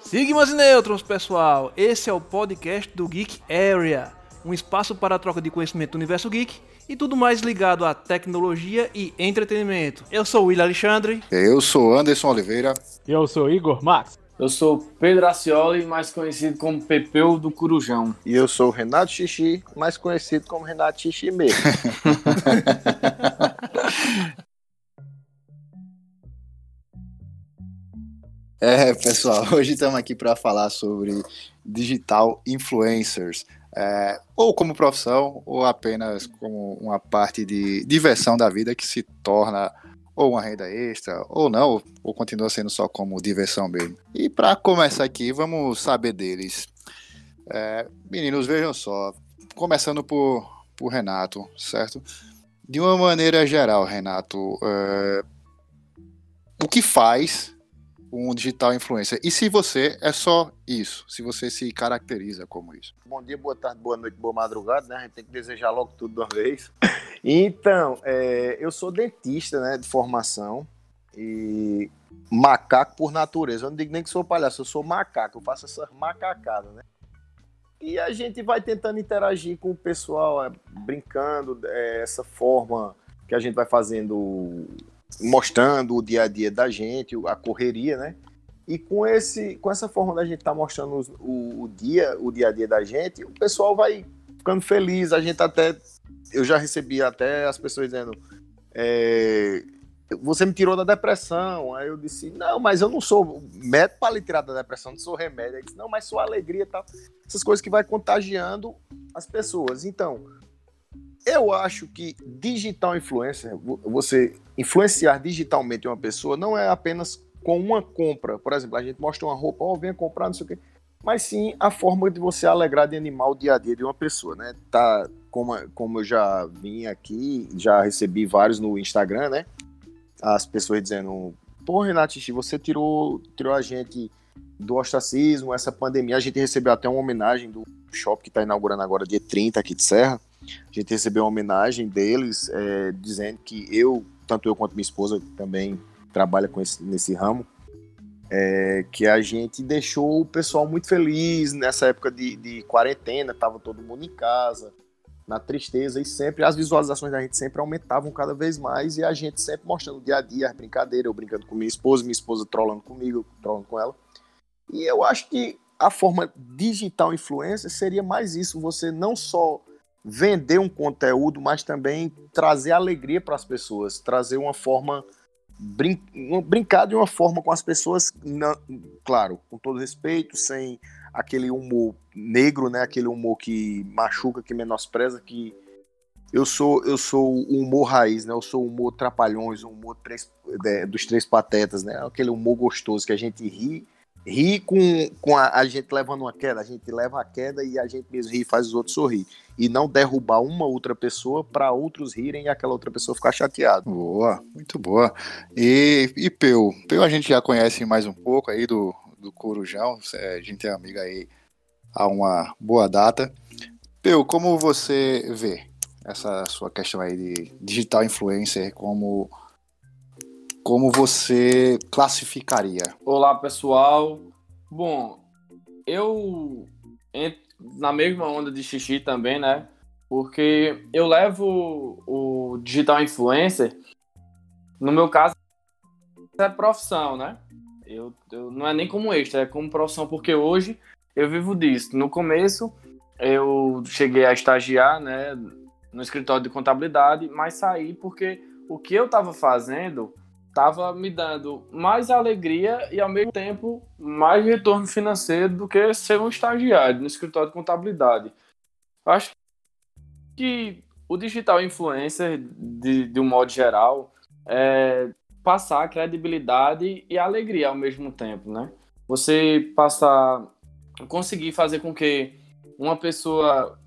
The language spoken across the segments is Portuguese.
Sigmas e nêutrons, pessoal! Esse é o podcast do Geek Area, um espaço para a troca de conhecimento do universo geek e tudo mais ligado à tecnologia e entretenimento. Eu sou o Will Alexandre. Eu sou Anderson Oliveira. E eu sou Igor Max. Eu sou Pedro Acioli, mais conhecido como Pepeu do Curujão. E eu sou Renato Xixi, mais conhecido como Renato Xixi mesmo. É, pessoal, hoje estamos aqui para falar sobre digital influencers, é, ou como profissão, ou apenas como uma parte de diversão da vida que se torna ou uma renda extra, ou não, ou continua sendo só como diversão mesmo. E para começar aqui, vamos saber deles. É, meninos, vejam só, começando por, por Renato, certo? De uma maneira geral, Renato, é, o que faz um digital influencer. E se você é só isso, se você se caracteriza como isso. Bom dia, boa tarde, boa noite, boa madrugada, né? A gente tem que desejar logo tudo de uma vez. Então, é, eu sou dentista, né, de formação e macaco por natureza. Eu não digo nem que sou palhaço, eu sou macaco, eu faço essas macacadas, né? E a gente vai tentando interagir com o pessoal, é, brincando, é, essa forma que a gente vai fazendo mostrando o dia a dia da gente, a correria, né? E com, esse, com essa forma da gente estar tá mostrando o, o, dia, o dia a dia da gente, o pessoal vai ficando feliz. A gente até. Eu já recebi até as pessoas dizendo. É, você me tirou da depressão. Aí eu disse, não, mas eu não sou médico para lhe tirar da depressão, não sou remédio. Disse, não, mas sua alegria tal. Essas coisas que vai contagiando as pessoas. Então, eu acho que digital influencer, você influenciar digitalmente uma pessoa, não é apenas com uma compra. Por exemplo, a gente mostra uma roupa, ó, oh, venha comprar, não sei o quê. Mas sim a forma de você alegrar de animar o dia a dia de uma pessoa, né? Tá, como, como eu já vim aqui, já recebi vários no Instagram, né? As pessoas dizendo, pô, Renato, você tirou, tirou a gente do ostracismo, essa pandemia. A gente recebeu até uma homenagem do shopping que está inaugurando agora, dia 30, aqui de Serra. A gente recebeu uma homenagem deles, é, dizendo que eu, tanto eu quanto minha esposa, também trabalha com esse, nesse ramo, é, que a gente deixou o pessoal muito feliz nessa época de, de quarentena, tava todo mundo em casa, na tristeza, e sempre as visualizações da gente sempre aumentavam cada vez mais, e a gente sempre mostrando o dia a dia, as brincadeiras, eu brincando com minha esposa, minha esposa trollando comigo, trollando com ela. E eu acho que a forma digital influencer seria mais isso, você não só vender um conteúdo, mas também trazer alegria para as pessoas, trazer uma forma brin brincar de uma forma com as pessoas, claro, com todo respeito, sem aquele humor negro, né, aquele humor que machuca, que menospreza, que eu sou eu sou o humor raiz, né? Eu sou o humor trapalhões, o humor três, é, dos três patetas, né? Aquele humor gostoso que a gente ri ri com, com a, a, gente levando uma queda, a gente leva a queda e a gente mesmo ri e faz os outros sorrir. E não derrubar uma outra pessoa para outros rirem e aquela outra pessoa ficar chateada. Boa, muito boa. E, e Peu? Peu a gente já conhece mais um pouco aí do, do Corujão, a gente é amiga aí há uma boa data. Peu, como você vê essa sua questão aí de digital influencer como como você classificaria? Olá, pessoal. Bom, eu entro na mesma onda de xixi também, né? Porque eu levo o digital influencer, no meu caso, é profissão, né? Eu, eu, não é nem como extra, é como profissão, porque hoje eu vivo disso. No começo, eu cheguei a estagiar, né, no escritório de contabilidade, mas saí porque o que eu estava fazendo estava me dando mais alegria e ao mesmo tempo mais retorno financeiro do que ser um estagiário no escritório de contabilidade. Acho que o digital influencer, de, de um modo geral, é passar credibilidade e alegria ao mesmo tempo, né? Você passar, conseguir fazer com que uma pessoa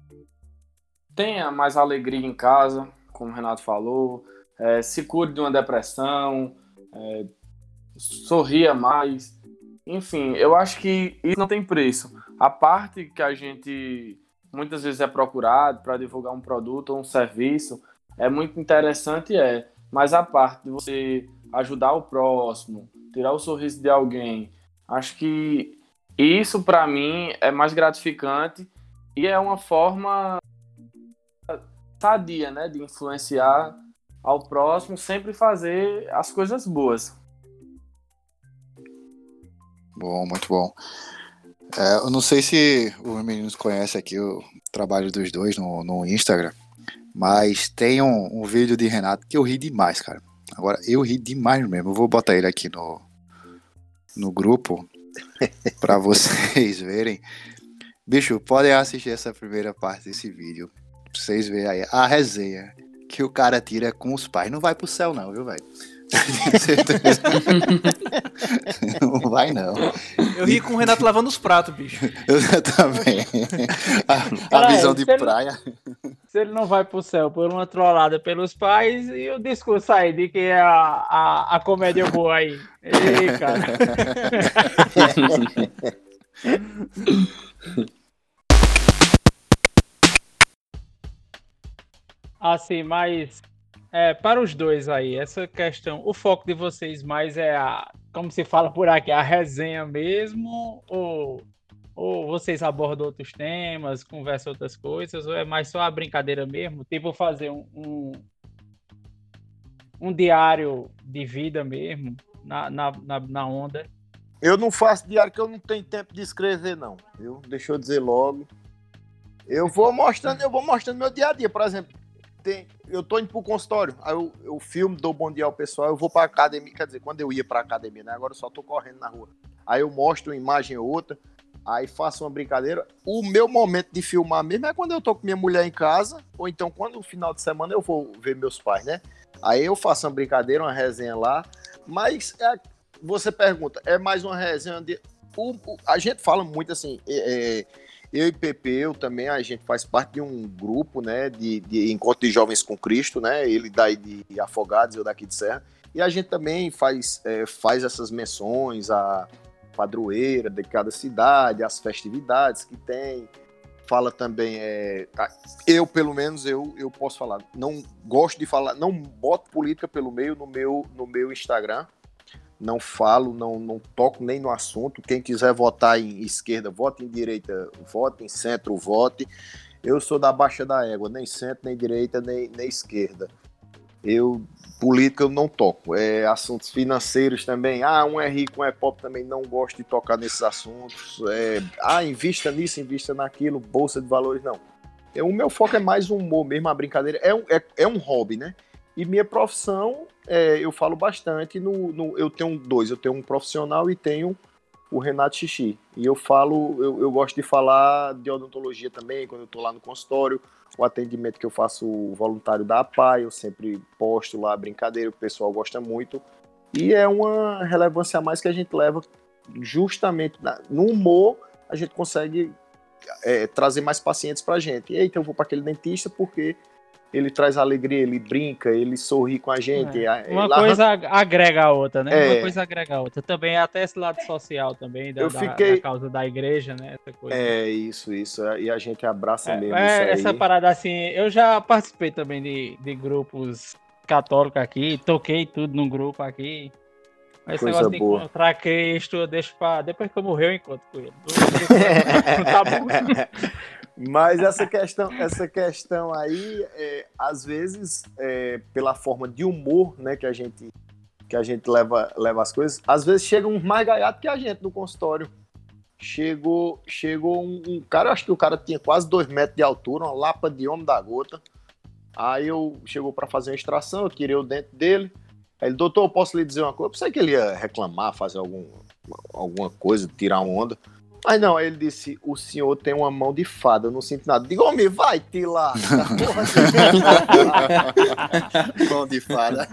tenha mais alegria em casa, como o Renato falou, é, se cure de uma depressão, é, sorria mais. Enfim, eu acho que isso não tem preço. A parte que a gente muitas vezes é procurado para divulgar um produto ou um serviço é muito interessante, é. Mas a parte de você ajudar o próximo, tirar o sorriso de alguém, Acho que isso para mim é mais gratificante e é uma forma sadia, né, de influenciar ao próximo, sempre fazer as coisas boas. Bom, muito bom. É, eu não sei se os meninos conhecem aqui o trabalho dos dois no, no Instagram, mas tem um, um vídeo de Renato que eu ri demais, cara. Agora, eu ri demais mesmo. Eu vou botar ele aqui no, no grupo para vocês verem. Bicho, podem assistir essa primeira parte desse vídeo. Pra vocês verem aí a resenha que o cara tira com os pais. Não vai pro céu, não, viu, velho? não vai, não. Eu ri com o Renato lavando os pratos, bicho. Eu também. A, a visão de praia. se ele não vai pro céu por uma trollada pelos pais, e o discurso aí de que é a, a, a comédia boa aí. Ei, cara. assim, mas é, para os dois aí, essa questão, o foco de vocês mais é a, como se fala por aqui, a resenha mesmo, ou, ou vocês abordam outros temas, conversam outras coisas, ou é mais só a brincadeira mesmo? Tipo fazer um, um, um diário de vida mesmo, na, na, na, na onda? Eu não faço diário que eu não tenho tempo de escrever, não. Eu, deixa eu dizer logo. Eu vou mostrando, eu vou mostrando meu dia a dia. Por exemplo, tem, eu tô indo pro consultório, aí eu, eu filmo, dou bom dia ao pessoal, eu vou pra academia, quer dizer, quando eu ia pra academia, né? Agora eu só tô correndo na rua. Aí eu mostro uma imagem ou outra, aí faço uma brincadeira. O meu momento de filmar mesmo é quando eu tô com minha mulher em casa, ou então quando no final de semana eu vou ver meus pais, né? Aí eu faço uma brincadeira, uma resenha lá, mas é, você pergunta, é mais uma resenha de. O, o, a gente fala muito assim, é, é, eu e Pepe, eu também, a gente faz parte de um grupo, né, de, de Encontro de Jovens com Cristo, né, ele daí de Afogados, eu daqui de Serra, e a gente também faz, é, faz essas menções à padroeira de cada cidade, as festividades que tem, fala também, é, eu pelo menos, eu, eu posso falar, não gosto de falar, não boto política pelo meio no meu, no meu Instagram, não falo, não, não toco nem no assunto. Quem quiser votar em esquerda, vote em direita, vote em centro, vote. Eu sou da baixa da égua, nem centro, nem direita, nem, nem esquerda. Eu, política, eu não toco. É, assuntos financeiros também. Ah, um é rico, um é pobre, também não gosto de tocar nesses assuntos. É, ah, invista nisso, invista naquilo, bolsa de valores, não. É, o meu foco é mais um humor mesmo, a brincadeira. É é, é um hobby, né? E minha profissão, é, eu falo bastante. No, no, eu tenho dois, eu tenho um profissional e tenho o Renato Xixi. E eu falo, eu, eu gosto de falar de odontologia também, quando eu estou lá no consultório, o atendimento que eu faço voluntário da APAI, eu sempre posto lá brincadeira, o pessoal gosta muito. E é uma relevância a mais que a gente leva justamente na, no humor, a gente consegue é, trazer mais pacientes para a gente. E aí, então eu vou para aquele dentista porque ele traz alegria, ele brinca, ele sorri com a gente. É. Uma coisa agrega a outra, né? É. Uma coisa agrega a outra. Também até esse lado social também, da, eu fiquei... da causa da igreja, né? É, isso, isso. E a gente abraça é, mesmo é, Essa parada assim, eu já participei também de, de grupos católicos aqui, toquei tudo num grupo aqui. Esse Coisa negócio boa. de encontrar Cristo, eu deixo pra. Depois que eu morrer, eu encontro com ele. tá bom. Mas essa questão, essa questão aí, é, às vezes, é, pela forma de humor, né, que a gente que a gente leva, leva as coisas, às vezes chega um mais gaiato que a gente no consultório. Chegou, chegou um, um cara, acho que o cara tinha quase dois metros de altura, uma lapa de homem da gota. Aí eu chegou para fazer uma extração, eu tirei o dente dele. Aí ele, doutor, posso lhe dizer uma coisa? Eu pensei que ele ia reclamar, fazer algum, alguma coisa, tirar onda. Mas não, aí ele disse: o senhor tem uma mão de fada, eu não sinto nada. Digo, homem, vai te lá. mão de fada.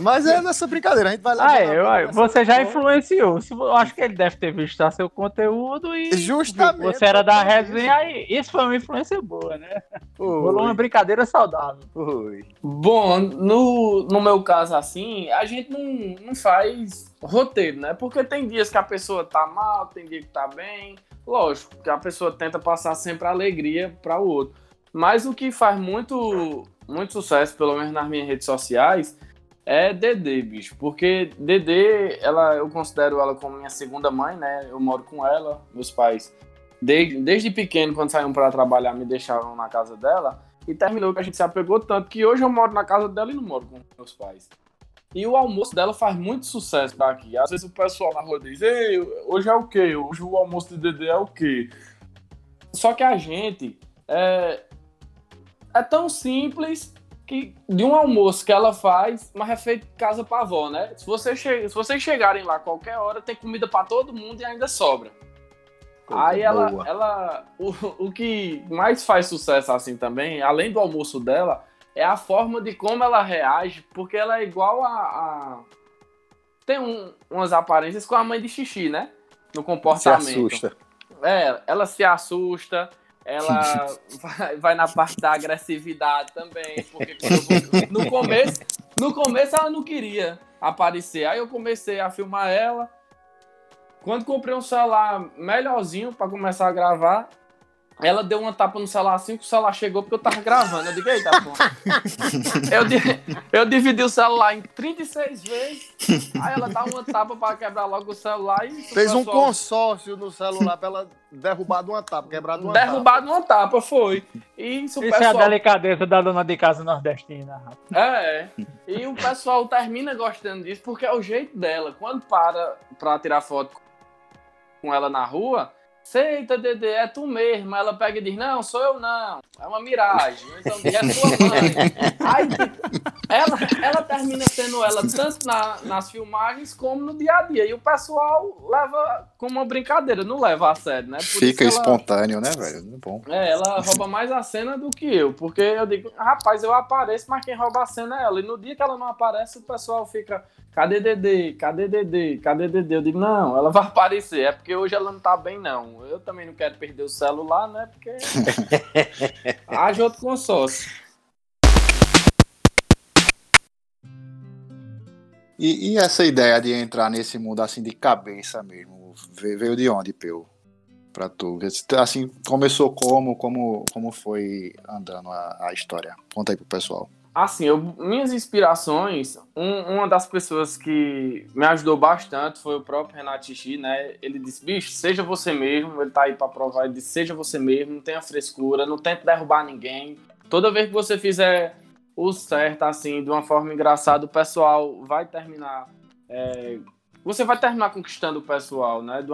Mas é nessa brincadeira, a gente vai lá. Ah, é, você já influenciou. Eu acho que ele deve ter visto seu conteúdo e. Justamente. Você era da resenha aí. Isso foi uma influência boa, né? Rolou uma brincadeira saudável. Foi. Bom, no, no meu caso, assim, a gente não, não faz roteiro, né? Porque tem dias que a pessoa tá mal, tem dia que tá bem. Lógico, que a pessoa tenta passar sempre alegria para o outro. Mas o que faz muito, muito sucesso, pelo menos nas minhas redes sociais, é Dedê, bicho. Porque Dedê, ela, eu considero ela como minha segunda mãe, né? Eu moro com ela, meus pais. Desde, desde pequeno, quando saíam para trabalhar, me deixavam na casa dela. E terminou que a gente se apegou tanto que hoje eu moro na casa dela e não moro com meus pais. E o almoço dela faz muito sucesso daqui. Às vezes o pessoal na rua diz: Ei, hoje é o quê? Hoje o almoço de Dedê é o quê? Só que a gente é, é tão simples que de um almoço que ela faz, mas é feito casa pra avó, né? Se, você che se vocês chegarem lá qualquer hora, tem comida para todo mundo e ainda sobra. Coisa Aí ela, ela o, o que mais faz sucesso assim também, além do almoço dela, é a forma de como ela reage, porque ela é igual a. a... Tem um, umas aparências com a mãe de xixi, né? No comportamento. Se assusta. É, ela se assusta, ela vai, vai, na parte da agressividade também, porque no começo, no começo ela não queria aparecer. Aí eu comecei a filmar ela. Quando comprei um celular melhorzinho para começar a gravar, ela deu uma tapa no celular assim que o celular chegou porque eu tava gravando. Eu digo, eita, pô. eu, eu dividi o celular em 36 vezes. Aí ela dá uma tapa pra quebrar logo o celular e. Fez um consórcio no celular pra ela derrubar de uma tapa, quebrar de uma derrubar tapa. de uma tapa, foi. E isso, isso pessoal... é a delicadeza da dona de casa nordestina, rapaz. É. E o pessoal termina gostando disso porque é o jeito dela. Quando para pra tirar foto com ela na rua Eita, Dedê, é tu mesmo. Ela pega e diz: Não, sou eu não. É uma miragem. Então diz: É tua mãe. Aí, ela, ela termina sendo ela tanto na, nas filmagens como no dia a dia. E o pessoal leva como uma brincadeira, não leva a sério, né? Por Fica ela, espontâneo, né, velho? Bom. É, ela rouba mais a cena do que eu. Porque eu digo: Rapaz, eu apareço, mas quem rouba a cena é ela. E no dia que ela não aparece, o pessoal fica. Cadê Dedê? Cadê Dedê? Cadê Dedê? Eu digo, não, ela vai aparecer. É porque hoje ela não tá bem, não. Eu também não quero perder o celular, né? Porque. Haja outro consórcio. E, e, essa ideia de entrar nesse mundo assim de cabeça mesmo, veio de onde, Peu? Pra tu? Assim, começou como? Como, como foi andando a, a história? Conta aí pro pessoal. Assim, eu, minhas inspirações, um, uma das pessoas que me ajudou bastante foi o próprio Renato Xixi, né? Ele disse, bicho, seja você mesmo, ele tá aí pra provar, ele disse, seja você mesmo, não tenha frescura, não tente derrubar ninguém. Toda vez que você fizer o certo, assim, de uma forma engraçada, o pessoal vai terminar... É, você vai terminar conquistando o pessoal, né? De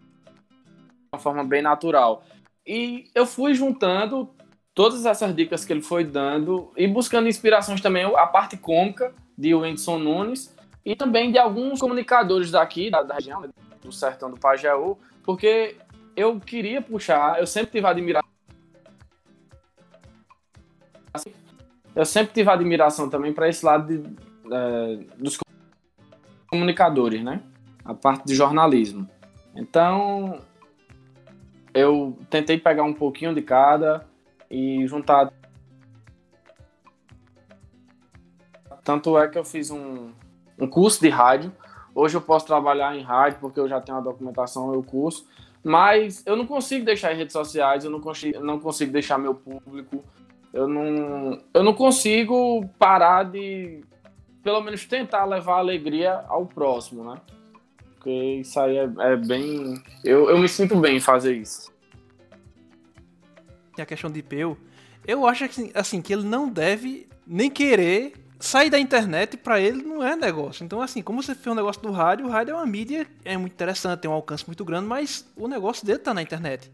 uma forma bem natural. E eu fui juntando todas essas dicas que ele foi dando e buscando inspirações também, a parte cômica de Wendson Nunes e também de alguns comunicadores daqui, da, da região, do sertão do Pajeú, porque eu queria puxar, eu sempre tive admiração. Eu sempre tive admiração também para esse lado de, é, dos comunicadores, né? A parte de jornalismo. Então, eu tentei pegar um pouquinho de cada, e juntar. Tanto é que eu fiz um, um curso de rádio. Hoje eu posso trabalhar em rádio porque eu já tenho a documentação e o curso. Mas eu não consigo deixar em redes sociais, eu não consigo, não consigo deixar meu público. Eu não, eu não consigo parar de, pelo menos, tentar levar alegria ao próximo, né? Porque isso aí é, é bem. Eu, eu me sinto bem em fazer isso tem a questão de Peu, eu acho assim, assim, que ele não deve nem querer sair da internet para ele não é negócio. Então, assim, como você fez um negócio do rádio, o rádio é uma mídia, é muito interessante, tem um alcance muito grande, mas o negócio dele tá na internet.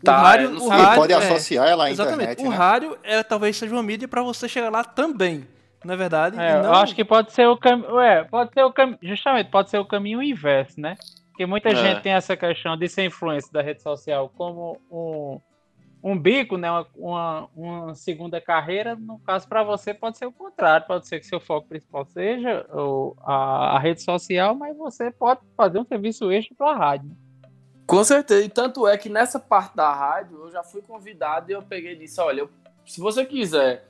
O tá, rádio, o rádio pode é, associar ela à exatamente, internet. O né? rádio é, talvez seja uma mídia para você chegar lá também. Não é verdade? É, não... Eu acho que pode ser o caminho. É, pode ser o caminho. Justamente, pode ser o caminho inverso, né? Porque muita é. gente tem essa questão de ser influência da rede social como um um bico, né, uma, uma, segunda carreira, no caso para você pode ser o contrário, pode ser que seu foco principal seja o, a, a, rede social, mas você pode fazer um serviço extra para a rádio. Com certeza, e tanto é que nessa parte da rádio eu já fui convidado e eu peguei e disse, olha, eu, se você quiser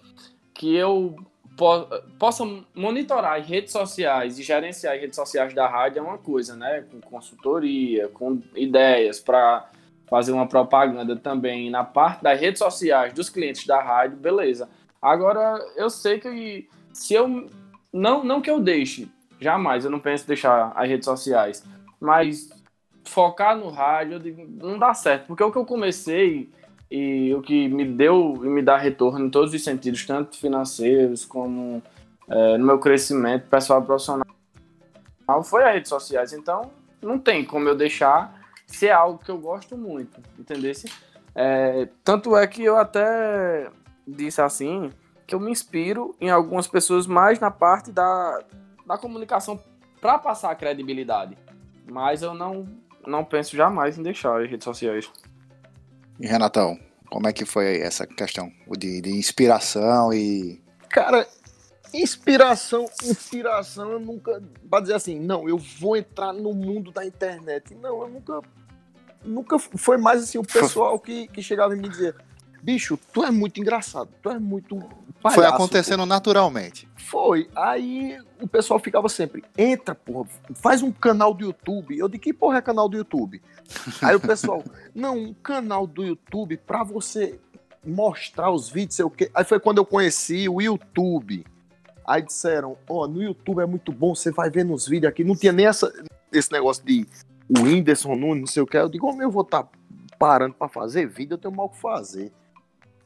que eu po possa monitorar as redes sociais e gerenciar as redes sociais da rádio é uma coisa, né, com consultoria, com ideias para fazer uma propaganda também na parte das redes sociais dos clientes da rádio, beleza. Agora, eu sei que se eu não, não que eu deixe, jamais, eu não penso deixar as redes sociais, mas focar no rádio, digo, não dá certo, porque o que eu comecei e o que me deu e me dá retorno em todos os sentidos, tanto financeiros como é, no meu crescimento pessoal e profissional, foi as redes sociais. Então, não tem como eu deixar ser algo que eu gosto muito, entendesse? É, tanto é que eu até disse assim que eu me inspiro em algumas pessoas mais na parte da, da comunicação para passar credibilidade. Mas eu não, não penso jamais em deixar as redes sociais. E Renatão, como é que foi essa questão de, de inspiração e. Cara, inspiração, inspiração, eu nunca. Pra dizer assim, não, eu vou entrar no mundo da internet. Não, eu nunca. Nunca foi mais assim o pessoal que, que chegava e me dizia: bicho, tu é muito engraçado, tu é muito. Palhaço, foi acontecendo pô. naturalmente. Foi. Aí o pessoal ficava sempre: entra, porra, faz um canal do YouTube. Eu de que porra é canal do YouTube? Aí o pessoal: não, um canal do YouTube pra você mostrar os vídeos, sei o quê. Aí foi quando eu conheci o YouTube. Aí disseram, ó, oh, no YouTube é muito bom, você vai ver nos vídeos aqui. Não tinha nem essa, esse negócio de o Whindersson Nunes, não sei o que. Eu digo, como eu vou estar tá parando para fazer vídeo, eu tenho mal o que fazer.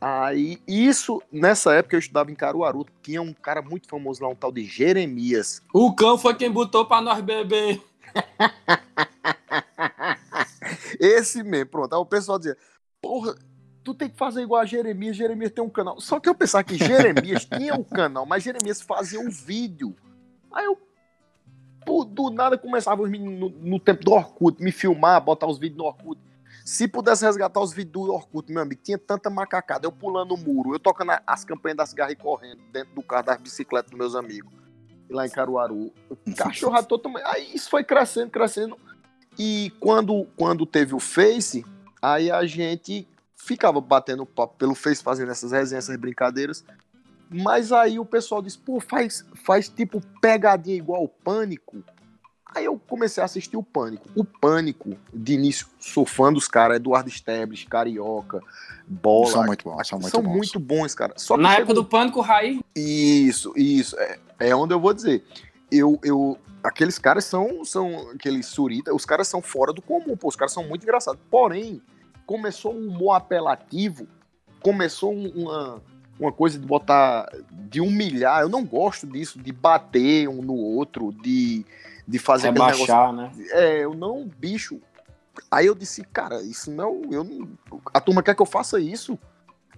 Aí, isso, nessa época eu estudava em Caruaru, tinha um cara muito famoso lá, um tal de Jeremias. O cão foi quem botou para nós beber. Esse mesmo, pronto. Aí o pessoal dizia, porra, tu tem que fazer igual a Jeremias, Jeremias tem um canal. Só que eu pensava que Jeremias tinha um canal, mas Jeremias fazia um vídeo. Aí eu, do nada, começava os meninos no, no, tempo do Orkut, me filmar, botar os vídeos no Orkut. Se pudesse resgatar os vídeos do Orkut, meu amigo, tinha tanta macacada, eu pulando o muro, eu tocando as campanhas das garras e correndo dentro do carro das bicicletas dos meus amigos. Lá em Caruaru. Cachorrado totalmente. Aí isso foi crescendo, crescendo. E quando, quando teve o Face, aí a gente ficava batendo papo pelo Face, fazendo essas resenhas, essas brincadeiras. Mas aí o pessoal disse, pô, faz, faz tipo pegadinha igual o Pânico. Aí eu comecei a assistir o Pânico. O Pânico, de início, sou fã dos caras, Eduardo Esteves, Carioca, Bola. São muito bons, são muito são bons. muito bons, cara. Só Na época do Pânico, Raí. Isso, isso. É, é onde eu vou dizer. Eu, eu, aqueles caras são, são aqueles surita, os caras são fora do comum, pô, os caras são muito engraçados. Porém, começou um humor apelativo, começou uma, uma coisa de botar, de humilhar. Eu não gosto disso, de bater um no outro, de, de fazer Rebaixar, aquele negócio. né? É, eu não, bicho. Aí eu disse, cara, isso não, eu não, a turma quer que eu faça isso?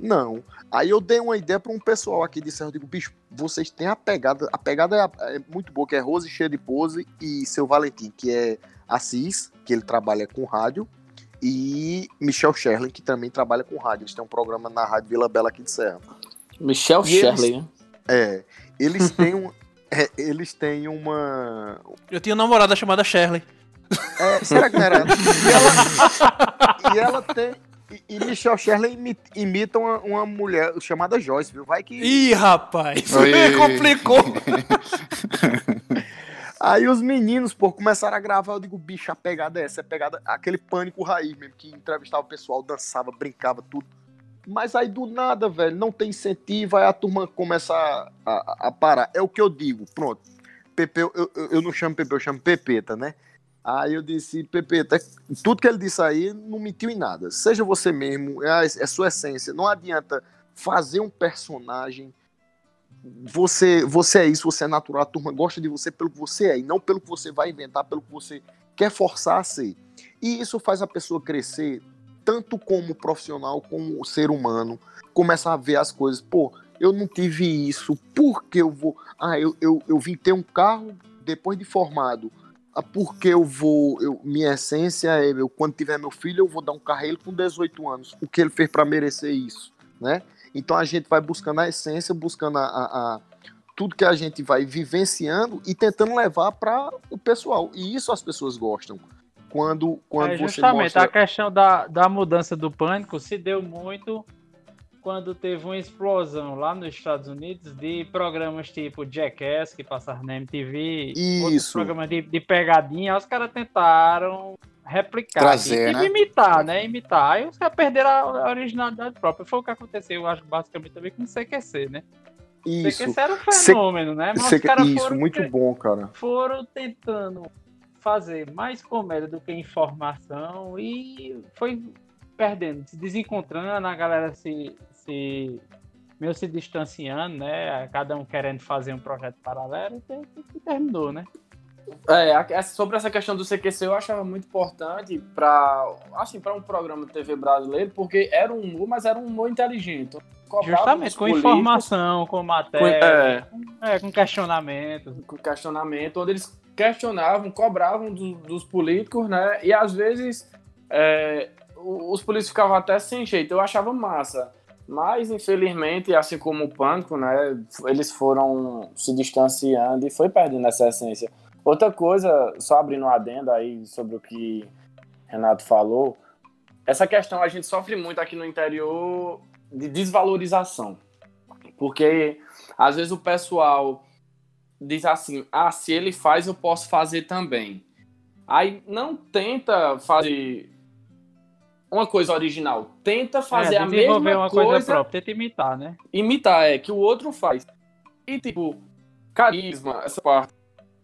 Não. Aí eu dei uma ideia para um pessoal aqui de Serra. Eu digo, bicho, vocês têm a pegada. A pegada é, é, muito boa, que é Rose cheia de pose e seu Valentim, que é Assis, que ele trabalha com rádio e Michel Sherlin, que também trabalha com rádio. Eles têm um programa na Rádio Vila Bela aqui de Serra. Michel Sherlin, né? É. Eles têm um. É, eles têm uma. Eu tinha uma namorada chamada Shirley. É, será que não era? E ela, e ela tem. E, e Michel Sherley imita uma, uma, mulher chamada Joyce, viu? Vai que. Ih, rapaz! complicou! Aí os meninos, pô, começaram a gravar. Eu digo, bicho, a pegada é essa, a pegada, aquele pânico raiz mesmo, que entrevistava o pessoal, dançava, brincava, tudo. Mas aí do nada, velho, não tem incentivo, aí a turma começa a, a, a parar. É o que eu digo, pronto. Pepe, eu, eu, eu não chamo Pepe, eu chamo Pepeta, né? Aí eu disse, Pepeta, tudo que ele disse aí não mentiu em nada. Seja você mesmo, é, é sua essência. Não adianta fazer um personagem você, você é isso, você é natural, a turma gosta de você pelo que você é, e não pelo que você vai inventar, pelo que você quer forçar a ser. E isso faz a pessoa crescer, tanto como profissional, como ser humano, começar a ver as coisas, pô, eu não tive isso, por que eu vou. Ah, eu, eu, eu vim ter um carro depois de formado. Ah, porque eu vou. Eu, minha essência é, eu, quando tiver meu filho, eu vou dar um carro a ele com 18 anos. O que ele fez para merecer isso, né? Então a gente vai buscando a essência, buscando a, a, a tudo que a gente vai vivenciando e tentando levar para o pessoal. E isso as pessoas gostam. Quando, quando é justamente mostra... a questão da, da mudança do pânico se deu muito quando teve uma explosão lá nos Estados Unidos de programas tipo Jackass, que passaram na MTV, Isso. programas de, de pegadinha, os caras tentaram replicar. Trazer, e, né? imitar, né? Imitar. Aí os caras perderam a originalidade própria. Foi o que aconteceu, eu acho, basicamente também com o CQC, né? Isso. Esse era um fenômeno, né? Mas os caras Isso, foram, muito bom, cara. foram tentando fazer mais comédia do que informação e foi perdendo, se desencontrando, a galera se, se meio se distanciando, né? Cada um querendo fazer um projeto paralelo e terminou, né? É, sobre essa questão do CQC eu achava muito importante para assim, um programa de TV brasileiro, porque era um humor, mas era um humor inteligente. Justamente, com informação, com com, matéria, é, é, com questionamento. com questionamento, onde eles questionavam, cobravam do- dos políticos, né? E às vezes é, os políticos ficavam até sem jeito. Eu achava massa. Mas, infelizmente, assim como o Pânico, né? Eles foram se distanciando e foi perdendo essa essência. Outra coisa, só abrindo um adendo aí sobre o que Renato falou, essa questão a gente sofre muito aqui no interior de desvalorização. Porque às vezes o pessoal diz assim: ah, se ele faz, eu posso fazer também. Aí não tenta fazer uma coisa original, tenta fazer é, a mesma uma coisa, coisa própria, tenta imitar, né? imitar, é, que o outro faz. E tipo, carisma, essa parte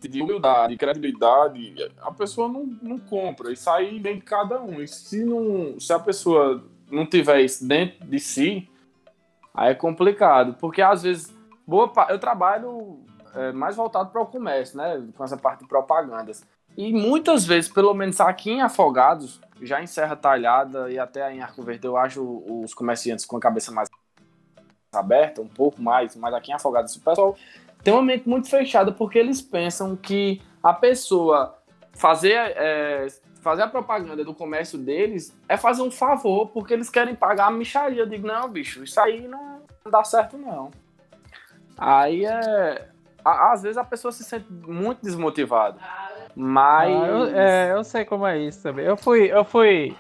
de humildade, credibilidade, a pessoa não, não compra. Isso aí vem de cada um. E se, não, se a pessoa não tiver isso dentro de si, aí é complicado. Porque às vezes, boa eu trabalho é, mais voltado para o comércio, né? Com essa parte de propagandas. E muitas vezes, pelo menos aqui em Afogados, já em Serra Talhada e até em Arco Verde, eu acho os comerciantes com a cabeça mais aberta, um pouco mais, mas aqui em Afogados o pessoal tem uma mente muito fechada porque eles pensam que a pessoa fazer, é, fazer a propaganda do comércio deles é fazer um favor porque eles querem pagar a micharia. Eu digo, não, bicho, isso aí não dá certo, não. Aí é. Às vezes a pessoa se sente muito desmotivada. Mas. Ah, eu, é, eu sei como é isso também. Eu fui, eu fui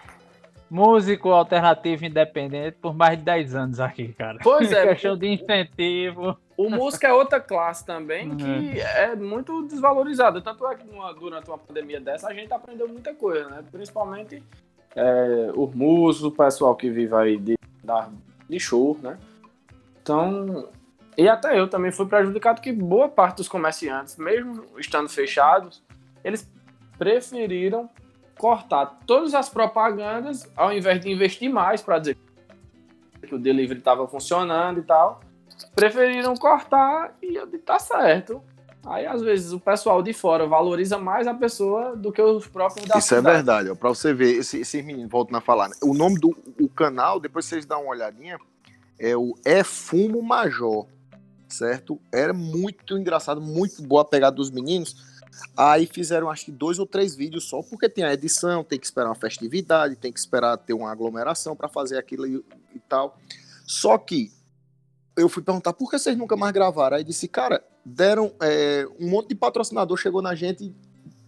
músico alternativo independente por mais de 10 anos aqui, cara. Pois é, questão de incentivo. O músico é outra classe também Uhum. que é muito desvalorizada. Tanto é que numa- durante uma pandemia dessa a gente aprendeu muita coisa, né? Principalmente é, os músicos, o pessoal que vive aí de, da- de show, né? Então. E até eu também fui prejudicado que boa parte dos comerciantes, mesmo estando fechados, eles preferiram cortar todas as propagandas ao invés de investir mais para dizer que o delivery estava funcionando e tal preferiram cortar e eu tá certo. Aí, às vezes, o pessoal de fora valoriza mais a pessoa do que os próprios da Isso é cidade. verdade, ó, pra você ver, esse- esses meninos, voltando a falar, né? o nome do o canal, depois vocês dão uma olhadinha, é o É Fumo Major, certo? Era muito engraçado, muito boa a pegada dos meninos. Aí fizeram acho que dois ou três vídeos só, porque tem a edição, tem que esperar uma festividade, tem que esperar ter uma aglomeração para fazer aquilo e, e tal. Só que eu fui perguntar por que vocês nunca mais gravaram. Aí disse, cara, deram é, um monte de patrocinador chegou na gente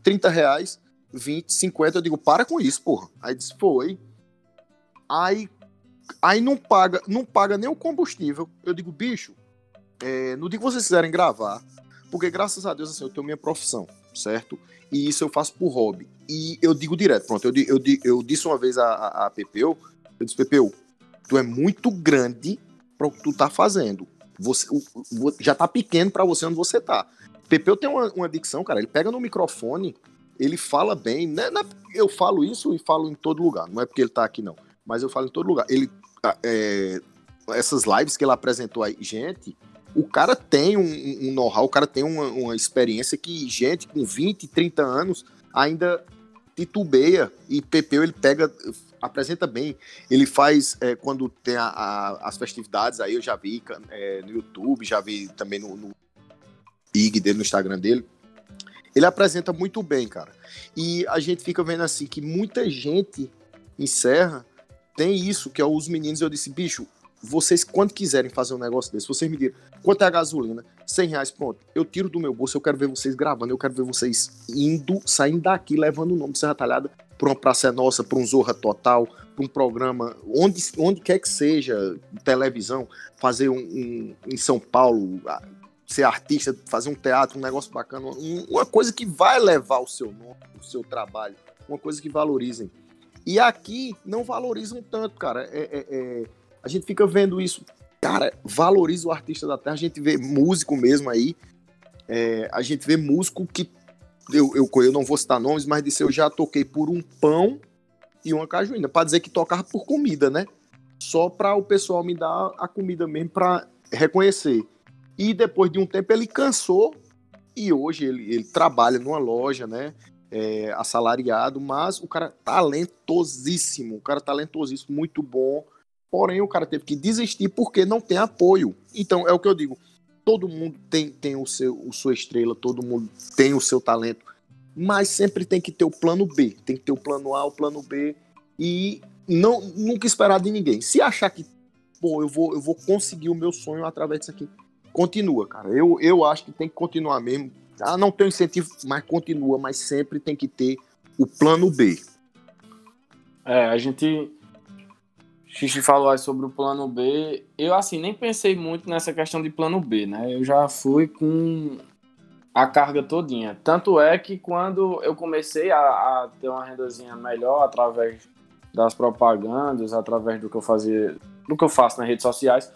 30 reais, 20, 50. Eu digo, para com isso, porra. Aí disse, foi. Aí, aí não paga, não paga nem o combustível. Eu digo, bicho, é, no dia que vocês quiserem gravar, porque graças a Deus assim, eu tenho minha profissão, certo? E isso eu faço por hobby. E eu digo direto, pronto, eu, eu, eu disse uma vez a, a, a Pepeu, eu disse, Pepeu, tu é muito grande para o que tu tá fazendo. Você, o- o- já tá pequeno para você onde você tá. Pepeu tem uma, uma dicção, cara, ele pega no microfone, ele fala bem, né? Não é- eu falo isso e falo em todo lugar, não é porque ele tá aqui não, mas eu falo em todo lugar. Ele, é, essas lives que ele apresentou aí, gente, o cara tem um, um know-how, o cara tem uma, uma experiência que gente com 20, 30 anos ainda titubeia e Pepeu ele pega, apresenta bem. Ele faz é, quando tem a- a- as festividades aí, eu já vi é, no YouTube, já vi também no, no IG dele, no Instagram dele. Ele apresenta muito bem, cara. E a gente fica vendo assim que muita gente em Serra tem isso, que é os meninos. Eu disse, bicho, vocês quando quiserem fazer um negócio desse, vocês me direm quanto é a gasolina, 100 reais, pronto. Eu tiro do meu bolso, eu quero ver vocês gravando, eu quero ver vocês indo, saindo daqui, levando o nome de Serra Talhada para uma Praça Nossa, para um Zorra Total, para um programa, onde, onde quer que seja, televisão, fazer um, um- em São Paulo, ser artista, fazer um teatro, um negócio bacana, um- uma coisa que vai levar o seu nome, o seu trabalho, uma coisa que valorizem. E aqui não valorizam tanto, cara. É, é- é- a gente fica vendo isso. cara, valoriza o artista da terra. A gente vê músico mesmo aí. É, a gente vê músico que. Eu, eu, eu não vou citar nomes, mas disse eu já toquei por um pão e uma cajuína. Pra dizer que tocava por comida, né? Só para o pessoal me dar a comida mesmo para reconhecer. E depois de um tempo ele cansou e hoje ele, ele trabalha numa loja, né? É, assalariado, mas o cara talentosíssimo, o cara talentosíssimo, muito bom. Porém, o cara teve que desistir porque não tem apoio. Então, é o que eu digo. Todo mundo tem, tem o seu, o sua estrela, todo mundo tem o seu talento, mas sempre tem que ter o plano B, tem que ter o plano A, o plano B e não nunca esperar de ninguém. Se achar que, pô, eu vou, eu vou conseguir o meu sonho através disso aqui, continua, cara. Eu, eu acho que tem que continuar mesmo. Ah, não tem incentivo, mas continua, mas sempre tem que ter o plano B. É, a gente. Xixi falou aí sobre o plano B. Eu, assim, nem pensei muito nessa questão de plano B, né? Eu já fui com a carga todinha. Tanto é que quando eu comecei a, a ter uma rendazinha melhor através das propagandas, através do que eu fazia, do que eu faço nas redes sociais,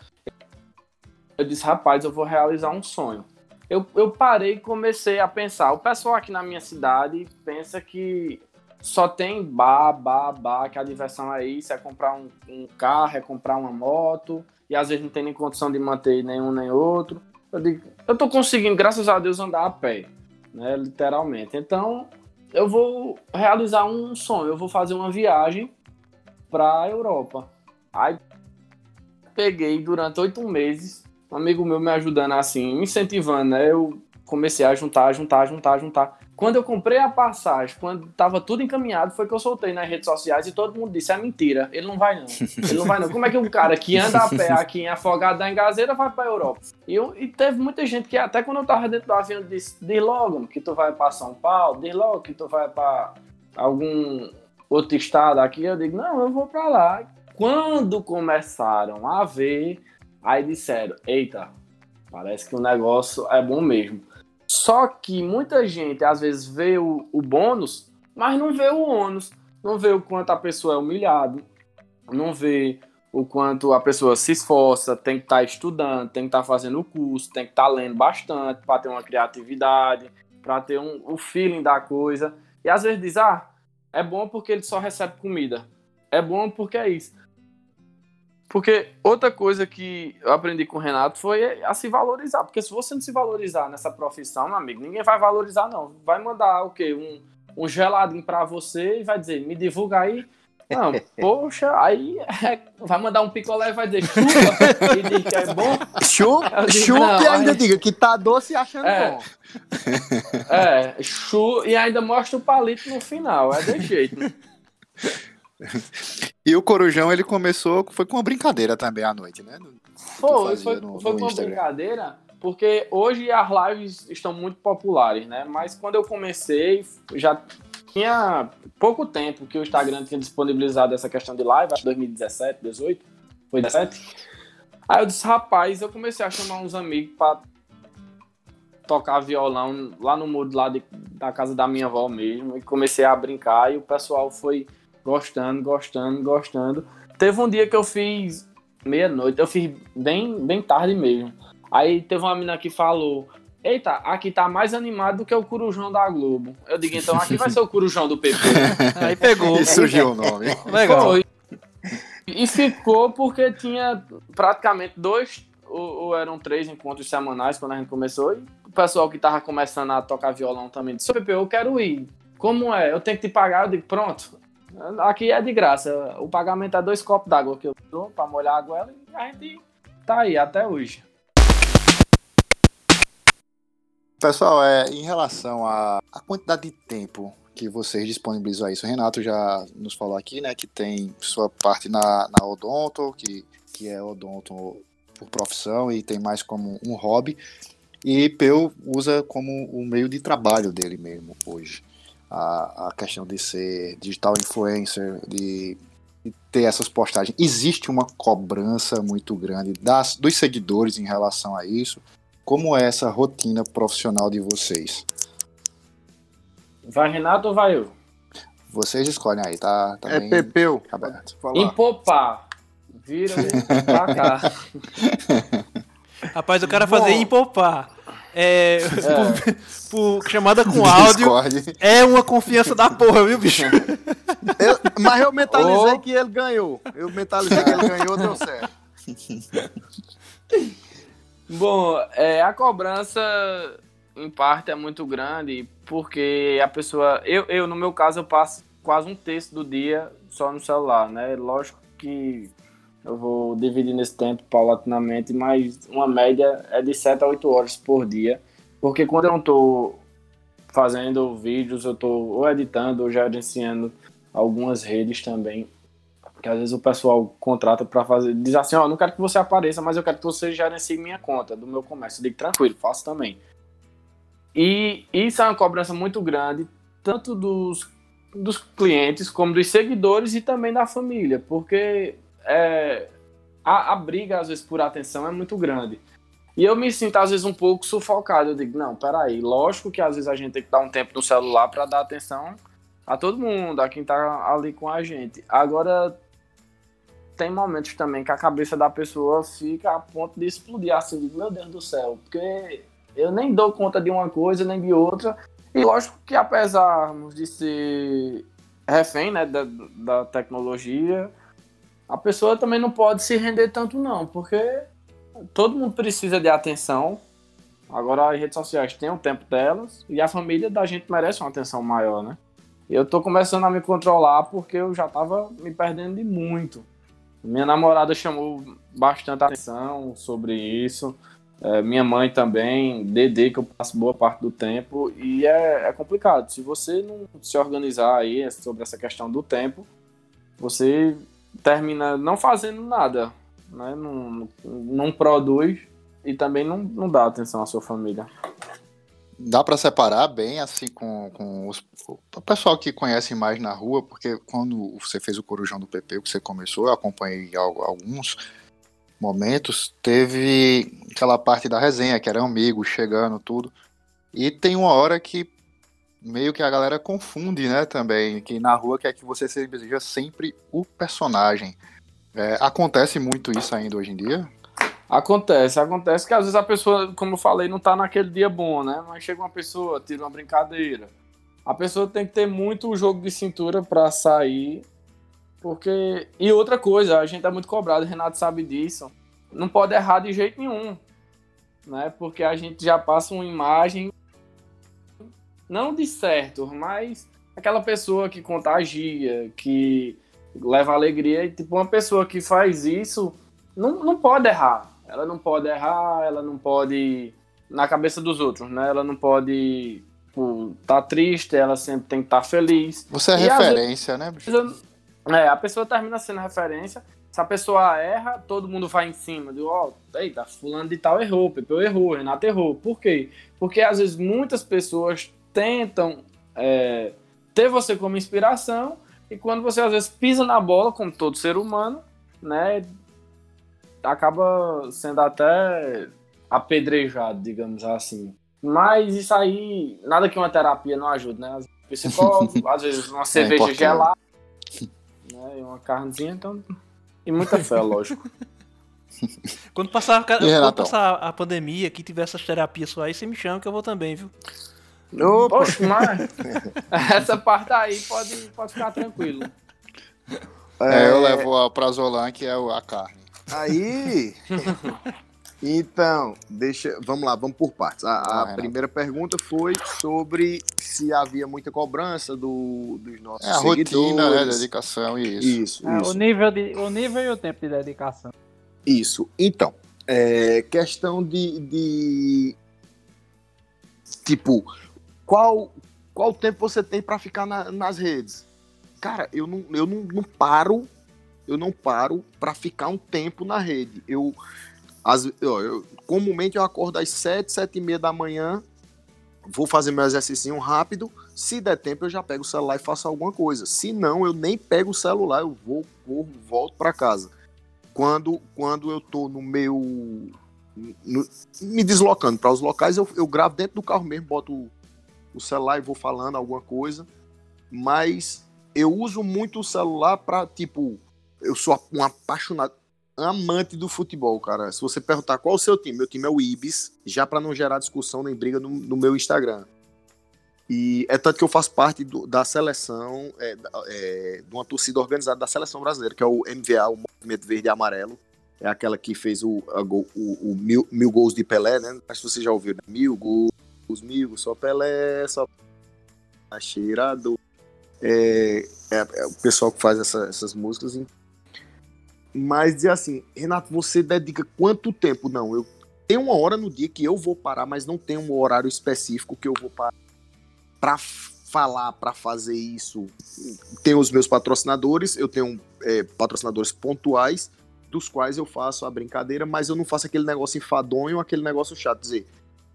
eu disse, rapaz, eu vou realizar um sonho. Eu, eu parei e comecei a pensar. O pessoal aqui na minha cidade pensa que só tem bar, bar, bar, que a diversão é isso, é comprar um, um carro, é comprar uma moto, e às vezes não tem nem condição de manter nenhum nem outro. Eu digo, eu tô conseguindo, graças a Deus, andar a pé, né, literalmente. Então, eu vou realizar um sonho, eu vou fazer uma viagem para Europa. Aí peguei durante oito meses um amigo meu me ajudando assim, me incentivando, né? Eu comecei a juntar, juntar, juntar, juntar. Quando eu comprei a passagem, quando tava tudo encaminhado, foi que eu soltei nas redes sociais e todo mundo disse: é mentira, ele não vai não. Ele não vai não. Como é que um cara que anda a pé aqui em Afogado da Engazeira vai pra Europa? E, eu, e teve muita gente que, até quando eu tava dentro do avião, disse: diz logo que tu vai pra São Paulo, diz logo que tu vai pra algum outro estado aqui. Eu digo: não, eu vou pra lá. Quando começaram a ver Aí disseram: eita, parece que o negócio é bom mesmo. Só que muita gente às vezes vê o, o bônus, mas não vê o ônus. Não vê o quanto a pessoa é humilhada, não vê o quanto a pessoa se esforça, tem que estar tá estudando, tem que estar tá fazendo o curso, tem que estar tá lendo bastante para ter uma criatividade, para ter um, o feeling da coisa. E às vezes diz, ah, é bom porque ele só recebe comida. É bom porque é isso. Porque outra coisa que eu aprendi com o Renato foi a se valorizar. Porque se você não se valorizar nessa profissão, meu amigo, ninguém vai valorizar, não. Vai mandar o quê? Um, um geladinho para você e vai dizer, me divulga aí. Não, poxa, aí é, vai mandar um picolé e vai dizer chupa e diz que é bom. Chupa, chupa e ainda aí... diga que tá doce e achando é, bom. É, chu e ainda mostra o palito no final, é de jeito. Né? E o Corujão, ele começou, foi com uma brincadeira também à noite, né? Foi, foi, no, foi no com uma brincadeira, porque hoje as lives estão muito populares, né? Mas quando eu comecei, já tinha pouco tempo que o Instagram tinha disponibilizado essa questão de live, acho que 2017, 18, foi 17. Aí eu disse, rapaz, eu comecei a chamar uns amigos para tocar violão lá no muro lá de, da casa da minha avó mesmo, e comecei a brincar, e o pessoal foi gostando, gostando, gostando. Teve um dia que eu fiz meia-noite, eu fiz bem, bem tarde mesmo. Aí teve uma menina que falou: Eita, aqui tá mais animado do que o Curujão da Globo. Eu digo, então aqui vai ser o Curujão do PP. Aí pegou. E surgiu o nome. Legal. Foi. E ficou porque tinha praticamente dois, ou, ou, eram três encontros semanais quando a gente começou. E o pessoal que tava começando a tocar violão também disse: Pepe, eu quero ir. Como é? Eu tenho que te pagar? Eu digo, pronto, Aqui é de graça. O pagamento é dois copos d'água que eu dou pra molhar a goela e a gente tá aí até hoje. Pessoal, é, em relação à quantidade de tempo que vocês disponibilizam a isso, o Renato já nos falou aqui, né, que tem sua parte na, na Odonto, que, que é Odonto por profissão e tem mais como um hobby, e Peu usa como o meio de trabalho dele mesmo hoje a, a questão de ser digital influencer, de, de, ter essas postagens. Existe uma cobrança muito grande das, dos seguidores em relação a isso. Como é essa rotina profissional de vocês? Vai Renato ou vai eu? Vocês escolhem aí, tá? tá é Pepeu. Aberto. Empopar Vira pra cá. Rapaz, o cara fazer em poupar. É, é. Por, por, chamada com áudio Discord. é uma confiança da porra, viu, bicho? Eu, mas eu mentalizei oh. que ele ganhou. Eu mentalizei que ele ganhou, deu certo. Bom, é, a cobrança em parte é muito grande porque a pessoa. Eu, eu, no meu caso, eu passo quase um terço do dia só no celular, né? Lógico que eu vou dividir nesse tempo paulatinamente, mas uma média é de 7 a 8 horas por dia. Porque quando eu não estou fazendo vídeos, eu estou ou editando ou gerenciando algumas redes também. Que às vezes o pessoal contrata para fazer, diz assim: Ó, oh, não quero que você apareça, mas eu quero que você gerencie minha conta do meu comércio. Eu digo, tranquilo, faço também. E isso é uma cobrança muito grande, tanto dos, dos clientes como dos seguidores e também da família, porque é, a, a, briga, às vezes, por atenção é muito grande. E eu me sinto, às vezes, um pouco sufocado. Eu digo, não, peraí, lógico que às vezes a gente tem que dar um tempo no celular para dar atenção a todo mundo, a quem tá ali com a gente. Agora, tem momentos também que a cabeça da pessoa fica a ponto de explodir assim, digo, meu Deus do céu, porque eu nem dou conta de uma coisa nem de outra. E lógico que apesar de ser refém né, da, da tecnologia, a pessoa também não pode se render tanto não, porque todo mundo precisa de atenção. Agora as redes sociais têm o tempo delas e a família da gente merece uma atenção maior, né? Eu tô começando a me controlar porque eu já tava me perdendo de muito. Minha namorada chamou bastante atenção sobre isso. É, minha mãe também, Dedê, que eu passo boa parte do tempo. E é, é complicado. Se você não se organizar aí sobre essa questão do tempo, você termina não fazendo nada, né? não, não produz e também não, não dá atenção à sua família. Dá para separar bem assim com, com os, o pessoal que conhece mais na rua, porque quando você fez o Corujão do PP, que você começou, eu acompanhei alguns momentos, teve aquela parte da resenha, que era amigos chegando, tudo. E tem uma hora que meio que a galera confunde, né, também, que na rua quer que você seja sempre o personagem. É, acontece muito isso ainda hoje em dia? Acontece, acontece que às vezes a pessoa, como eu falei, não tá naquele dia bom, né? Mas chega uma pessoa, tira uma brincadeira. A pessoa tem que ter muito jogo de cintura para sair, porque. E outra coisa, a gente é muito cobrado, o Renato sabe disso. Não pode errar de jeito nenhum, né? Porque a gente já passa uma imagem não de certo, mas aquela pessoa que contagia, que leva alegria. E, tipo, uma pessoa que faz isso não, não pode errar. Ela não pode errar, ela não pode. Na cabeça dos outros, né? Ela não pode tipo, tá triste, ela sempre tem que estar tá feliz. Você é e referência, né, bicho? É, a pessoa termina sendo referência. Se a pessoa erra, todo mundo vai em cima. De, ó, oh, eita, fulano de tal errou, Pepeu errou, Renato errou. Por quê? Porque às vezes muitas pessoas tentam é, ter você como inspiração e quando você às vezes pisa na bola, como todo ser humano, né, acaba sendo até apedrejado, digamos assim. Mas isso aí, nada que uma terapia não ajude, né? Psicólogo, às vezes uma é cerveja é gelada, né, e uma carnezinha, então. E muita fé, lógico. Quando passar, quando passar a pandemia, que tiver essas terapias só aí, você me chama que eu vou também, viu? Opa. Poxa, mas essa parte aí pode, pode ficar tranquilo. É, eu levo a prazolam, que é a carne. Aí. então, deixa. Vamos lá, vamos por partes. A, a primeira pergunta foi sobre se havia muita cobrança do, dos nossos é, a seguidores. rotina, né, dedicação e isso. Isso, é, isso. O, nível de, o nível e o tempo de dedicação. Isso. Então, é, questão de, de tipo, qual qual tempo você tem para ficar na, nas redes? Cara, eu não, eu não, não paro, eu não paro para ficar um tempo na rede. Eu, as, eu, eu, comumente eu acordo às 7, 7 e meia da manhã, vou fazer meu exercício rápido. Se der tempo, eu já pego o celular e faço alguma coisa. Se não, eu nem pego o celular, eu vou, corro, volto para casa. Quando, quando eu tô no meu. No, me deslocando para os locais, eu, eu gravo dentro do carro mesmo, boto o celular e vou falando alguma coisa, mas eu uso muito o celular para tipo, eu sou um apaixonado. amante do futebol, cara. Se você perguntar qual o seu time, meu time é o Ibis, já para não gerar discussão nem briga no, no, meu Instagram. E é tanto que eu faço parte do, da seleção, é, é, de uma torcida organizada da seleção brasileira, que é o MVA, o Movimento Verde e Amarelo. É aquela que fez o, a, o, o mil, mil, gols de Pelé, né? Acho que você já ouviu, né? Mil gols, mil, só Pelé, só cheirado. É, é, é, o pessoal que faz essa, essas músicas. Mas dizer assim, Renato, você dedica quanto tempo? Não, eu tenho uma hora no dia que eu vou parar, mas não tem um horário específico que eu vou parar para falar, para fazer isso. Tenho os meus patrocinadores, eu tenho é, patrocinadores pontuais, dos quais eu faço a brincadeira, mas eu não faço aquele negócio enfadonho, aquele negócio chato. Dizer,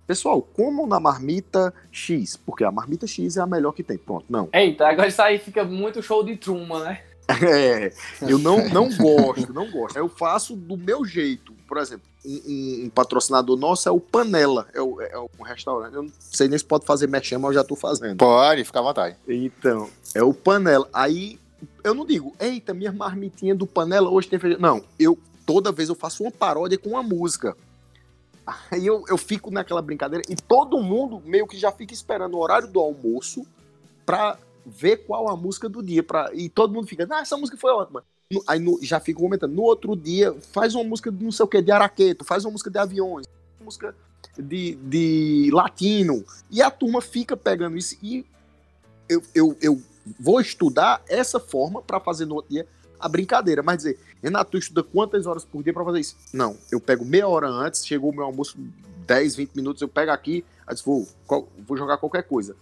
pessoal, como na marmita X, porque a marmita X é a melhor que tem. Pronto, não. Eita, agora isso aí fica muito show de Truman, né? É, eu não, não gosto, não gosto. Eu faço do meu jeito. Por exemplo, um, um patrocinador nosso é o Panela, é, o, é um restaurante. Eu não sei nem se pode fazer mexer, mas eu já tô fazendo. Pode, fica à vontade. Então, é o Panela. Aí, eu não digo, eita, minha marmitinha do Panela hoje tem feijão. Não, eu toda vez eu faço uma paródia com uma música. Aí eu, eu fico naquela brincadeira e todo mundo meio que já fica esperando o horário do almoço pra ver qual a música do dia. Pra, e todo mundo fica, ah, essa música foi ótima. Aí no, já fica comentando. No outro dia, faz uma música de não sei o que, de araqueto, faz uma música de aviões, música de, de latino. E a turma fica pegando isso. E eu, eu, eu vou estudar essa forma para fazer no outro dia a brincadeira. Mas dizer, Renato, tu estuda quantas horas por dia para fazer isso? Não, eu pego meia hora antes, chegou o meu almoço 10, 20 minutos, eu pego aqui, aí vou, vou jogar qualquer coisa.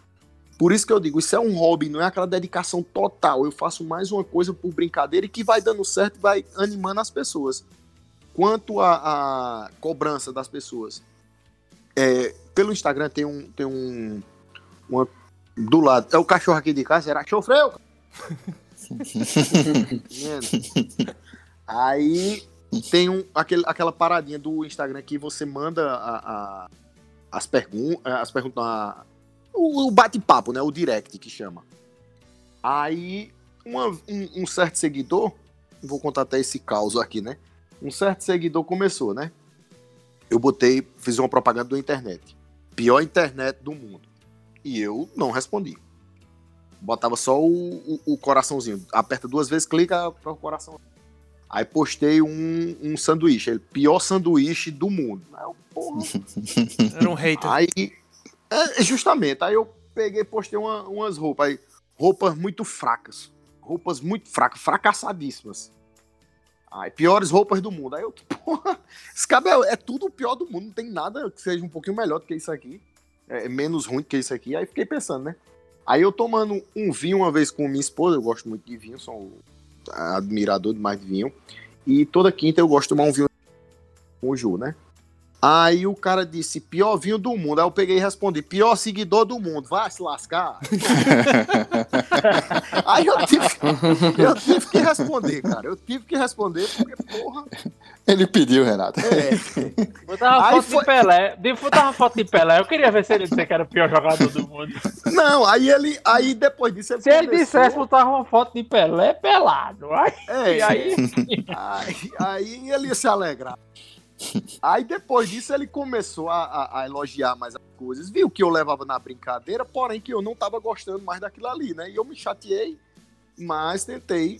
Por isso que eu digo, isso é um hobby, não é aquela dedicação total. Eu faço mais uma coisa por brincadeira e que vai dando certo e vai animando as pessoas. Quanto à cobrança das pessoas, é, pelo Instagram tem um, tem um uma, do lado, é o cachorro aqui de casa, era chofreu. Aí tem um, aquele, aquela paradinha do Instagram que você manda a, a as, pergun as perguntas, o, o bate-papo, né? O direct que chama. Aí, uma, um, um, certo seguidor, vou contar até esse caos aqui, né? Um certo seguidor começou, né? Eu botei, fiz uma propaganda da internet. Pior internet do mundo. E eu não respondi. Botava só o, o, o coraçãozinho. Aperta duas vezes, clica para o coração. Aí postei um, um sanduíche. Ele, pior sanduíche do mundo. Aí eu, porra. Era um hater. Aí é, justamente. Aí eu peguei postei uma, umas roupas. Aí, roupas muito fracas. Roupas muito fracas, fracassadíssimas. Aí, piores roupas do mundo. Aí eu, porra, esse cabelo é tudo o pior do mundo. Não tem nada que seja um pouquinho melhor do que isso aqui. É, é menos ruim do que isso aqui. Aí fiquei pensando, né? Aí eu tomando um vinho uma vez com minha esposa, eu gosto muito de vinho, sou admirador de mais de vinho. E toda quinta eu gosto de tomar um vinho com o Ju, né? Aí o cara disse, pior vinho do mundo. Aí eu peguei e respondi, pior seguidor do mundo, vai se lascar. Aí eu tive, eu tive que responder, cara. Eu tive que responder, porque, porra. Ele pediu, Renato. É. Botar uma foto foi... de Pelé. Botar uma foto de Pelé. Eu queria ver se ele disse que era o pior jogador do mundo. Não, aí ele. Aí depois disso ele. Se começou... ele dissesse botar uma foto de Pelé pelado. Aí, é, aí, aí, aí ele ia se alegrar. Aí depois disso ele começou a, a, a, elogiar mais as coisas, viu que eu levava na brincadeira, porém que eu não tava gostando mais daquilo ali, né? E eu me chateei, mas tentei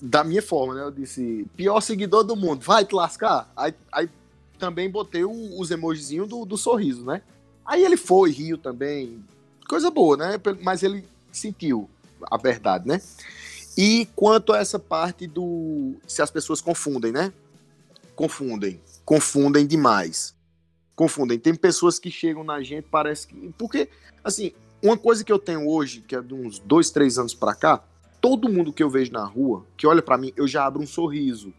da minha forma, né? Eu disse, pior seguidor do mundo, vai te lascar. Aí, aí também botei o, os emojizinhos do, do sorriso, né? Aí ele foi, riu também, coisa boa, né? Mas ele sentiu a verdade, né? E quanto a essa parte do se as pessoas confundem, né? Confundem confundem demais. Confundem. Tem pessoas que chegam na gente, parece que. Porque, assim, uma coisa que eu tenho hoje, que é de uns dois, três anos pra cá, todo mundo que eu vejo na rua, que olha para mim, eu já abro um sorriso,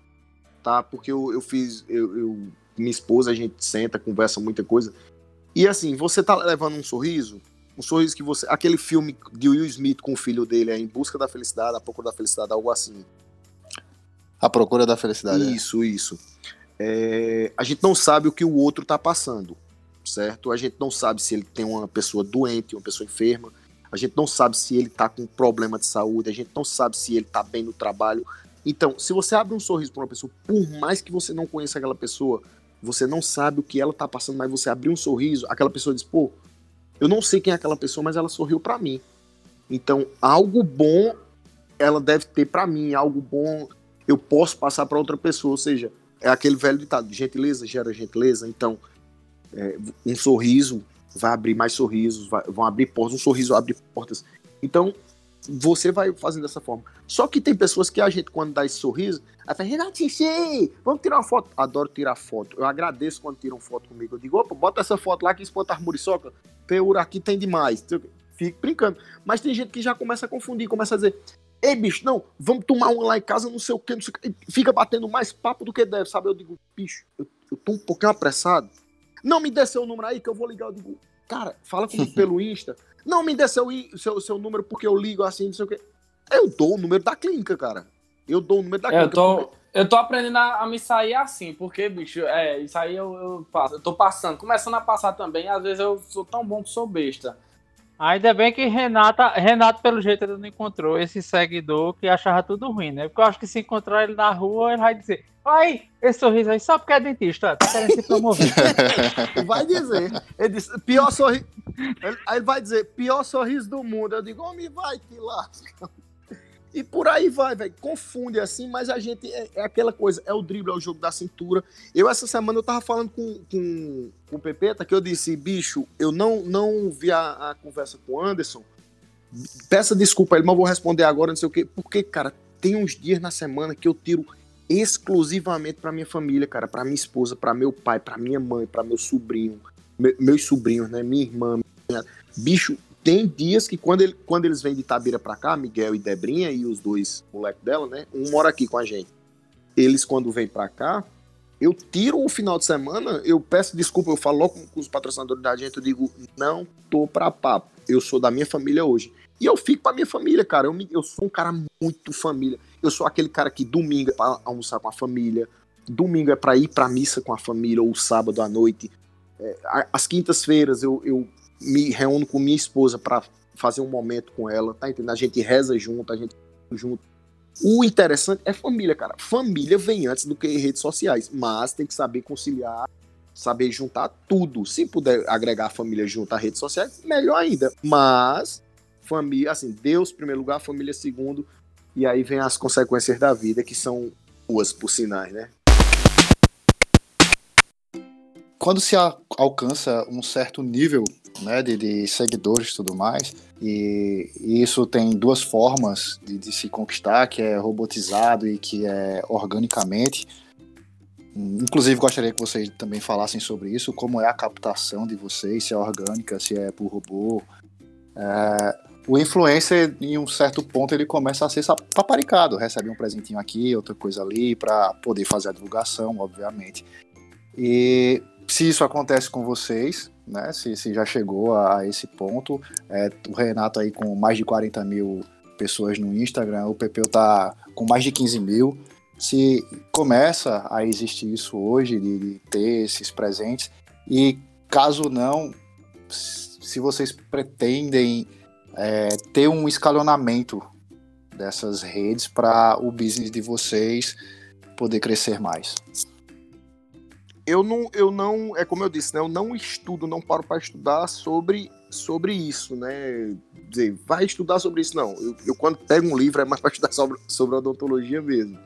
tá? Porque eu, eu fiz. Eu, eu, minha esposa, a gente senta, conversa muita coisa. E assim, você tá levando um sorriso, um sorriso que você. Aquele filme de Will Smith com o filho dele, é Em Busca da Felicidade, A Procura da Felicidade, algo assim. A Procura da Felicidade. Isso, é. isso é, a gente não sabe o que o outro está passando, certo? A gente não sabe se ele tem uma pessoa doente, uma pessoa enferma, a gente não sabe se ele está com problema de saúde, a gente não sabe se ele está bem no trabalho. Então, se você abre um sorriso para uma pessoa, por mais que você não conheça aquela pessoa, você não sabe o que ela tá passando, mas você abrir um sorriso, aquela pessoa diz, pô, eu não sei quem é aquela pessoa, mas ela sorriu para mim. Então, algo bom ela deve ter para mim, algo bom eu posso passar para outra pessoa, ou seja, é aquele velho ditado, gentileza gera gentileza, então é, um sorriso vai abrir mais sorrisos, vai, vão abrir portas, um sorriso abre portas. Então, você vai fazendo dessa forma. Só que tem pessoas que a gente, quando dá esse sorriso, ela fala, Renato, vamos tirar uma foto. Adoro tirar foto. Eu agradeço quando tiram foto comigo. Eu digo, opa, bota essa foto lá que espanta as muriçoca. Teura aqui tem demais. Fico brincando. Mas tem gente que já começa a confundir, começa a dizer, ei, bicho, não, vamos tomar uma lá em casa, não sei o que, não sei o que. Fica batendo mais papo do que deve, sabe? Eu digo, bicho, eu, eu tô um pouquinho apressado. Não me dê seu número aí que eu vou ligar. Eu digo, cara, fala comigo pelo Insta. Não me dê seu, seu, seu número porque eu ligo assim, não sei o quê. Eu dou o número da clínica, cara. Eu dou o número da clínica. Eu tô, porque... eu tô aprendendo a, a, me sair assim, porque, bicho, é, isso aí eu, eu passo. Eu tô passando, começando a passar também. Às vezes eu sou tão bom que sou besta. Ainda bem que Renata, Renato, pelo jeito, ele não encontrou esse seguidor que achava tudo ruim, né? Porque eu acho que se encontrar ele na rua, ele vai dizer: Ai, esse sorriso aí só porque é dentista, tá querendo se promover. vai dizer. Ele disse: pior sorriso. Aí ele vai dizer: pior sorriso do mundo. Eu digo: homem, vai te lasca. E por aí vai, velho. Confunde assim, mas a gente é, é, aquela coisa, é o drible, é o jogo da cintura. Eu, essa semana, eu tava falando com, com, com o Pepeta que eu disse, bicho, eu não, não vi a, a conversa com o Anderson. Peça desculpa ele, mas vou responder agora, não sei o quê. Porque, cara, tem uns dias na semana que eu tiro exclusivamente para minha família, cara, para minha esposa, para meu pai, para minha mãe, para meu sobrinho, me, meus sobrinhos, né, minha irmã. Minha... Bicho, tem dias que quando, ele, quando eles vêm de Itabira pra cá, Miguel e Debrinha e os dois moleques dela, né? Um mora aqui com a gente. Eles, quando vêm pra cá, eu tiro o final de semana, eu peço desculpa, eu falo com, com os patrocinadores da gente, eu digo, não tô pra papo. Eu sou da minha família hoje. E eu fico pra minha família, cara. Eu, me, eu sou um cara muito família. Eu sou aquele cara que domingo é pra almoçar com a família, domingo é pra ir pra missa com a família, ou sábado à noite. É, as quintas-feiras eu, eu me reúno com minha esposa para fazer um momento com ela, tá entendendo? A gente reza junto, a gente junto. O interessante é família, cara. Família vem antes do que redes sociais, mas tem que saber conciliar, saber juntar tudo. Se puder agregar a família junto às redes sociais, melhor ainda. Mas família, assim, Deus primeiro lugar, família segundo, e aí vem as consequências da vida que são duas por sinais, né? Quando se alcança um certo nível né, de, de seguidores e tudo mais. E, e, isso tem duas formas de, de, se conquistar, que é robotizado e que é organicamente. Inclusive, gostaria que vocês também falassem sobre isso, como é a captação de vocês, se é orgânica, se é por robô. É, o influencer, em um certo ponto, ele começa a ser paparicado, recebe um presentinho aqui, outra coisa ali, para poder fazer a divulgação, obviamente. E se isso acontece com vocês, né? Se, se já chegou a, a esse ponto. É, o Renato aí com mais de 40 mil pessoas no Instagram, o Pepeu tá com mais de 15 mil. Se começa a existir isso hoje, de, de ter esses presentes, e caso não, se vocês pretendem é, ter um escalonamento dessas redes para o business de vocês poder crescer mais eu não, eu não, é como eu disse, né? Eu não estudo, não paro para estudar sobre, sobre isso, né? Dizer, vai estudar sobre isso, não. Eu, eu quando pego um livro é mais para estudar sobre, sobre odontologia mesmo.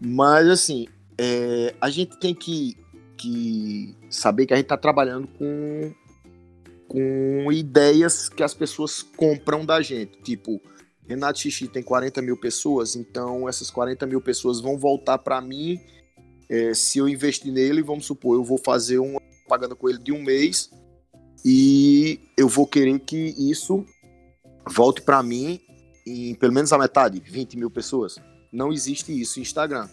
Mas, assim, é, a gente tem que, que saber que a gente está trabalhando com, com ideias que as pessoas compram da gente. Tipo, Renato Xixi tem 40 mil pessoas, então essas 40 mil pessoas vão voltar para mim é, se eu investir nele, vamos supor, eu vou fazer uma propaganda com ele de um mês e eu vou querer que isso volte para mim em pelo menos a metade, 20 mil pessoas. Não existe isso em Instagram.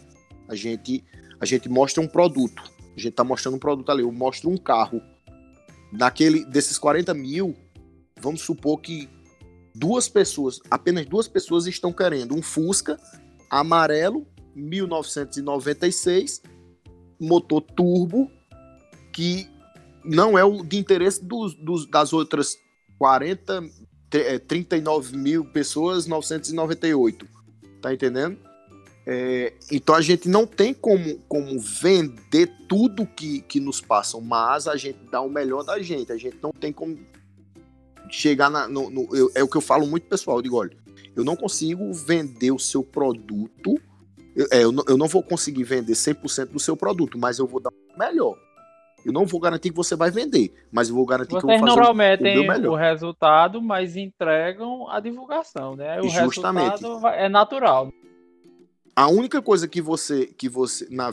A gente, a gente mostra um produto. A gente tá mostrando um produto ali. Eu mostro um carro. Naquele, desses 40 mil, vamos supor que duas pessoas, apenas duas pessoas estão querendo um Fusca amarelo 1996, motor turbo, que não é o de interesse dos, dos, das outras 40, 39 é, mil pessoas, 998. Tá entendendo? É, então a gente não tem como, como vender tudo que, que nos passam, mas a gente dá o melhor da gente. A gente não tem como chegar na, no, no eu, é o que eu falo muito pessoal. Eu digo, olha, eu não consigo vender o seu produto. Eu, é, eu, não, eu não vou conseguir vender 100% do seu produto, mas eu vou dar o melhor. Eu não vou garantir que você vai vender, mas eu vou garantir Vocês que eu vou não fazer prometem o o resultado, mas entregam a divulgação, né? O Justamente. resultado é natural. A única coisa que você que você na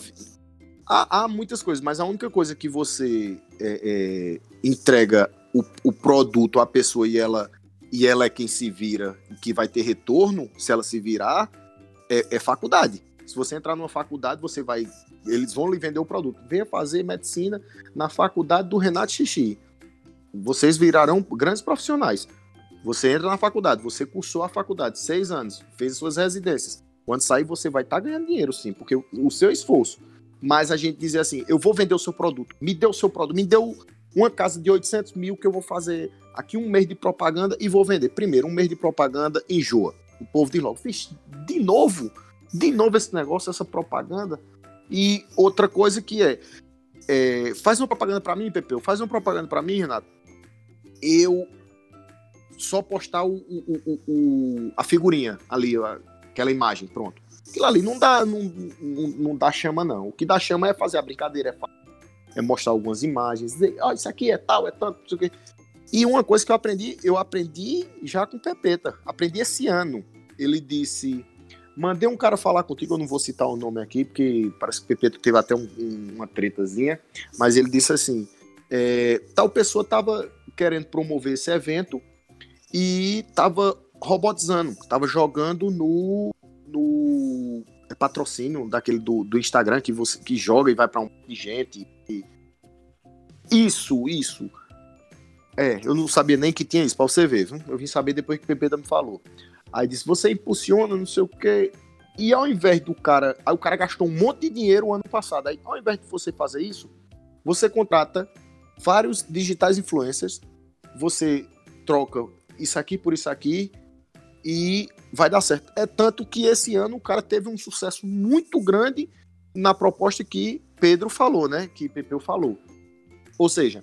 há, há muitas coisas, mas a única coisa que você é, é, entrega o, o produto à pessoa e ela e ela é quem se vira que vai ter retorno se ela se virar é, é faculdade. Se você entrar numa faculdade, você vai eles vão lhe vender o produto. Venha fazer medicina na faculdade do Renato Xixi. Vocês virarão grandes profissionais. Você entra na faculdade, você cursou a faculdade seis anos, fez as suas residências. Quando sair, você vai estar ganhando dinheiro, sim, porque o, seu esforço. Mas a gente dizer assim: eu vou vender o seu produto, me dê o seu produto, me deu uma casa de 800 mil que eu vou fazer aqui um mês de propaganda e vou vender. Primeiro, um mês de propaganda enjoa. O povo diz logo: de novo, de novo esse negócio, essa propaganda. E outra coisa que é, é, faz uma propaganda para mim, Pepeu, faz uma propaganda para mim, Renato. Eu só postar o, o- o- o- a figurinha ali, aquela imagem, pronto. Aquilo ali não dá, não, não, não dá chama, não. O que dá chama é fazer a brincadeira, é, é mostrar algumas imagens, dizer, ó, isso aqui é tal, é tanto. E uma coisa que eu aprendi, eu aprendi já com o Pepeta, aprendi esse ano. Ele disse, mandei um cara falar contigo, eu não vou citar o nome aqui, porque parece que o Pepeta teve até um- um- uma tretazinha, mas ele disse assim, é, tal pessoa tava querendo promover esse evento e tava robotizando, tava jogando no, no é patrocínio daquele do, do Instagram que você que joga e vai para um monte de gente. e- Isso, isso. É, eu não sabia nem que tinha isso, pra você ver, viu? Eu vim saber depois que o Pepeta me falou. Aí disse, você impulsiona, não sei o quê. E ao invés do cara. Aí o cara gastou um monte de dinheiro o ano passado. Aí, ao invés de você fazer isso, você contrata vários digitais influencers, você troca isso aqui por isso aqui e vai dar certo. É tanto que esse ano o cara teve um sucesso muito grande na proposta que Pedro falou, né? Que Pepeu falou. Ou seja,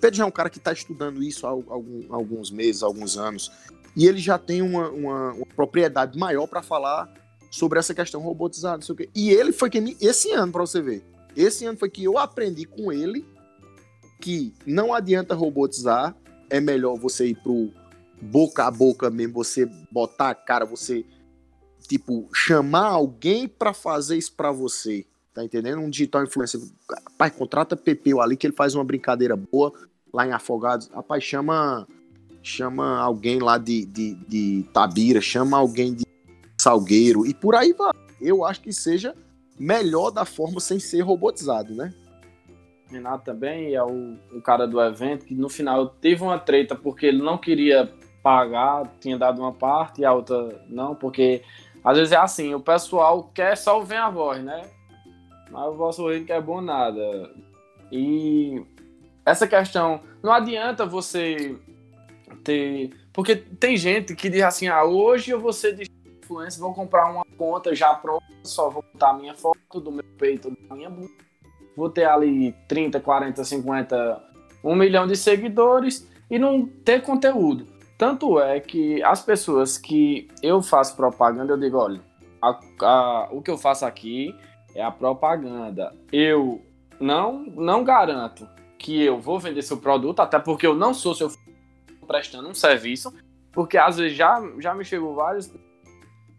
Pedro já é um cara que está estudando isso há algum- alguns meses, alguns anos, e ele já tem uma, uma- uma propriedade maior para falar sobre essa questão robotizada, não sei o quê. E ele foi quem me, esse ano, para você ver, esse ano foi que eu aprendi com ele que não adianta robotizar, é melhor você ir pro boca a boca mesmo, você botar a cara, você tipo chamar alguém para fazer isso para você. Tá entendendo? Um digital influencer. Rapaz, contrata Pepeu ali que ele faz uma brincadeira boa lá em Afogados. Rapaz, chama chama alguém lá de, de, de Tabira, chama alguém de Salgueiro e por aí vai. Eu acho que seja melhor da forma sem ser robotizado, né? Renato também é o, o cara do evento que no final teve uma treta porque ele não queria pagar, tinha dado uma parte e a outra não, porque às vezes é assim, o pessoal quer só ouvir a voz, né? Mas o vosso ouvido não quer bom nada. E essa questão, não adianta você ter. Porque tem gente que diz assim: ah, hoje eu vou ser de influência, vou comprar uma conta já pronta, só vou botar a minha foto do meu peito, da minha bunda vou ter ali 30, 40, 50, um milhão de seguidores e não ter conteúdo. Tanto é que as pessoas que eu faço propaganda, eu digo, olha, a- a- o que eu faço aqui é a propaganda. Eu não, não garanto que eu vou vender seu produto, até porque eu não sou seu prestando um serviço, porque às vezes já, já me chegou vários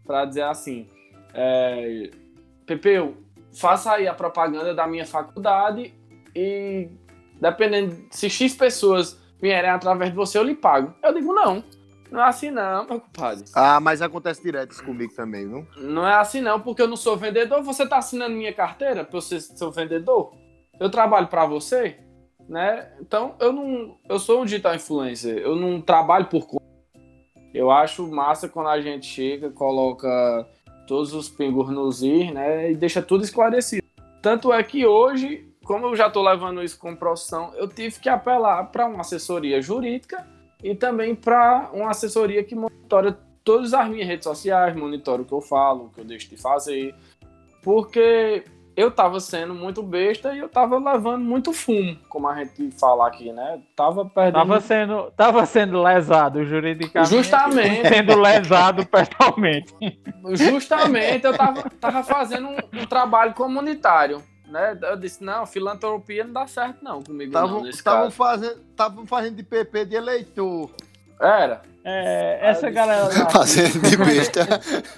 para dizer assim, é, Pepeu, faça aí a propaganda da minha faculdade e dependendo se X pessoas vierem através de você, eu lhe pago. Eu digo, não, não é assim não, meu compadre. Ah, mas acontece direto isso comigo também, viu? Não é assim não, porque eu não sou vendedor. Você tá assinando minha carteira pra eu ser vendedor? Eu trabalho pra você, né? Então, eu não... Eu sou um digital influencer, eu não trabalho por conta. Eu acho massa quando a gente chega, coloca todos os pingos nos ir, né? E deixa tudo esclarecido. Tanto é que hoje, como eu já tô levando isso como profissão, eu tive que apelar para uma assessoria jurídica e também para uma assessoria que monitora todas as minhas redes sociais, monitoro o que eu falo, o que eu deixo de fazer, porque eu tava sendo muito besta e eu tava levando muito fumo, como a gente fala aqui, né? Tava perdendo. Tava sendo, tava sendo lesado juridicamente. Justamente. Sendo lesado pessoalmente. Justamente, eu tava, tava fazendo um, um trabalho comunitário. Né? Eu disse, não, filantropia não dá certo, não, comigo não, Estavam fazendo, tavam fazendo de PP de eleitor. Era. É, essa galera daqui, Fazendo de besta.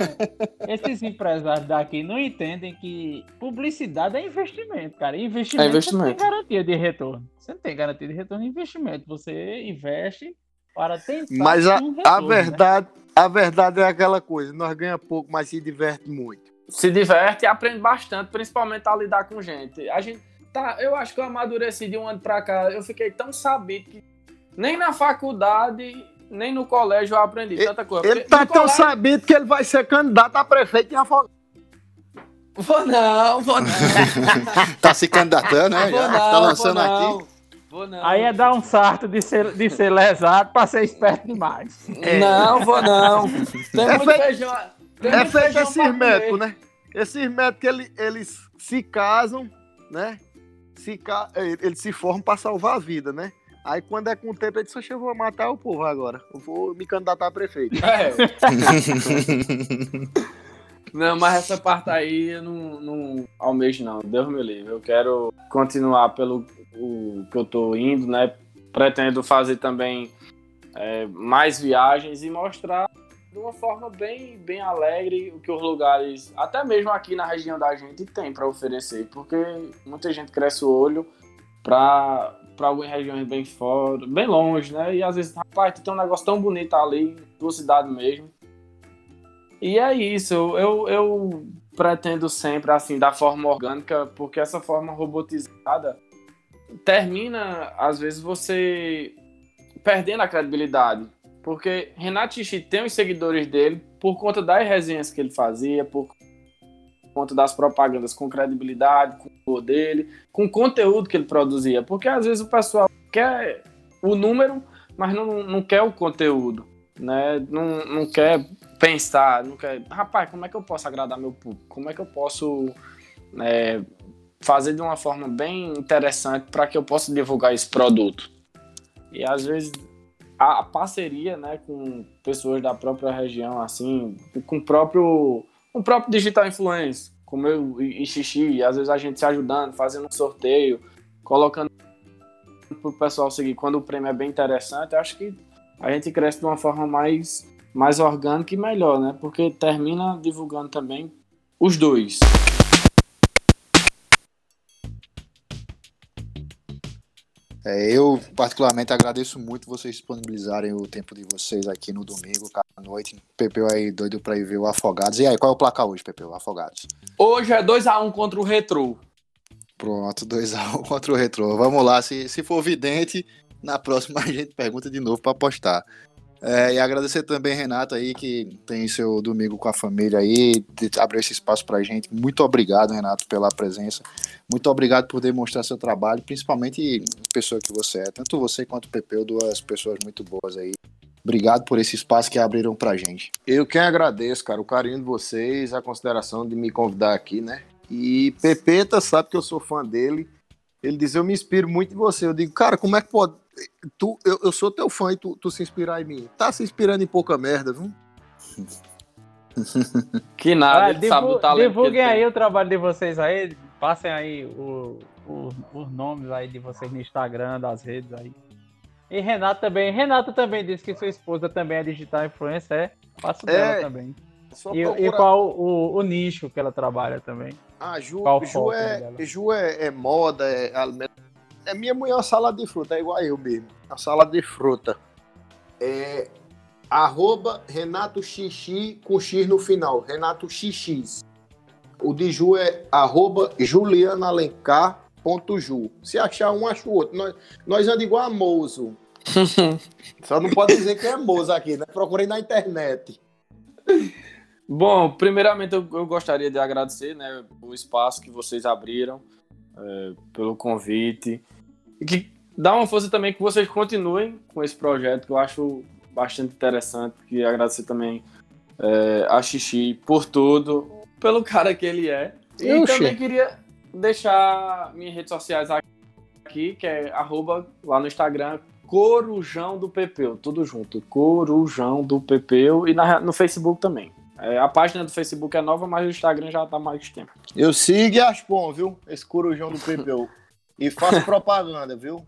esses empresários daqui não entendem que publicidade é investimento, cara. Investimento, É investimento. você não tem garantia de retorno. Você não tem garantia de retorno em investimento. Você investe para tentar Mas a, um a retorno, né? verdade, a verdade é aquela coisa, nós ganhamos pouco, mas se diverte muito. Se diverte e aprende bastante, principalmente a lidar com gente. A gente tá, eu acho que eu amadureci de um ano pra cá. Eu fiquei tão sabido que nem na faculdade, nem no colégio eu aprendi Ele- tanta coisa. Ele Porque tá tão colégio- sabido que ele vai ser candidato a prefeito em Afogados. Vou não, vou não. Tá se candidatando, né? Vou Já, não, tá lançando vou não. aqui. Vou não. Aí é dar um sarto de ser, de ser lesado para ser esperto demais. Não, vou não. Tem É muito feito- feijão. É feito esses médicos, né? Esses médicos, ele- eles se casam, né? Se eh, Eles se formam pra salvar a vida, né? Aí quando é com o tempo, ele diz, "Oxe, eu vou matar o povo agora. Eu vou me candidatar a prefeito. É. Não, mas essa parte aí eu não, não almejo, não. Deus me livre. Eu quero continuar pelo o que eu tô indo, né? Pretendo fazer também é, mais viagens e mostrar de uma forma bem, bem alegre o que os lugares, até mesmo aqui na região da gente, tem para oferecer. Porque muita gente cresce o olho para algumas regiões bem fora, bem longe, né? E às vezes, rapaz, tem um negócio tão bonito ali, tua cidade mesmo. E é isso, eu, eu pretendo sempre, assim, da forma orgânica, porque essa forma robotizada termina, às vezes, você perdendo a credibilidade. Porque Renato Xixi tem os seguidores dele por conta das resenhas que ele fazia, por conta das propagandas com credibilidade, com o dele, com o conteúdo que ele produzia. Porque às vezes o pessoal quer o número, mas não, não quer o conteúdo, né? Não, não quer pensar, não quer. Rapaz, como é que eu posso agradar meu público? Como é que eu posso é, fazer de uma forma bem interessante para que eu possa divulgar esse produto? E às vezes a, parceria, né, com pessoas da própria região, assim, com o próprio, o próprio digital influencer, como eu e, Xixi, às vezes a gente se ajudando, fazendo um sorteio, colocando para o pessoal seguir. Quando o prêmio é bem interessante, acho que a gente cresce de uma forma mais, mais orgânica e melhor, né? Porque termina divulgando também os dois. É, eu, particularmente, agradeço muito vocês disponibilizarem o tempo de vocês aqui no domingo, cara, à noite. Pepeu aí doido pra ir ver o Afogados. E aí, qual é o placar hoje, Pepeu? Afogados. Hoje é 2x1 contra o Retro. Pronto, 2x1 contra o Retro. Vamos lá, se, se for vidente, na próxima a gente pergunta de novo pra apostar. É, e agradecer também, Renato, aí, que tem seu domingo com a família aí, abriu esse espaço pra gente. Muito obrigado, Renato, pela presença. Muito obrigado por demonstrar seu trabalho, principalmente a pessoa que você é. Tanto você quanto o Pepeu, duas pessoas muito boas aí. Obrigado por esse espaço que abriram pra gente. Eu quem agradeço, cara, o carinho de vocês, a consideração de me convidar aqui, né? E Pepeta sabe que eu sou fã dele. Ele diz, eu me inspiro muito em você. Eu digo, cara, como é que pode... Tu, eu, eu sou teu fã e tu, tu se inspirar em mim. Tá se inspirando em pouca merda, viu? Que nada, Ah, ele sabe do talento. divulguem aí o trabalho de vocês aí. Passem aí o- o- os nomes aí de vocês no Instagram, das redes aí. E Renato também. Renato também disse que sua esposa também é digital influencer, é? Faço É, dela também. Só E, e procurar- qual o, o nicho que ela trabalha também? Ah, Ju, Ju, é? Ju é, é moda, é alimento. É minha mulher é uma salada de fruta, é igual eu mesmo. A salada de fruta. É arroba Renato Xixi com X no final. Renato XX. O de Ju é arroba julianalencar.ju. Se achar um, acha o outro. Nós, nós andamos igual a Mozo. Só não pode dizer que é Mozo aqui, né? Procurei na internet. Bom, primeiramente eu, eu gostaria de agradecer né, o espaço que vocês abriram, é, pelo convite. E que dá uma força também que vocês continuem com esse projeto, que eu acho bastante interessante. E agradecer também é, a Xixi por tudo, pelo cara que ele é. E Oxê. também queria deixar minhas redes sociais aqui, que é arroba lá no Instagram, Corujão do Pepeu, tudo junto, Corujão do Pepeu e na- no Facebook também. É, a página do Facebook é nova, mas o Instagram já tá há mais tempo. Eu sigo e Aspon, viu? Esse corujão do PPU. E faço propaganda, viu?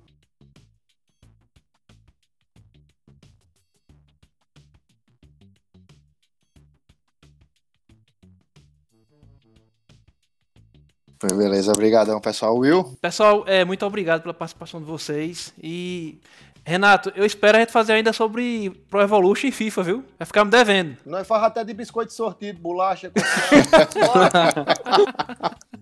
Beleza, obrigadão, pessoal. Will? Pessoal, é, muito obrigado pela participação de vocês. E, Renato, eu espero a gente fazer ainda sobre Pro Evolution e FIFA, viu? Vai ficar me devendo. Nós faz até de biscoito sortido, bolacha.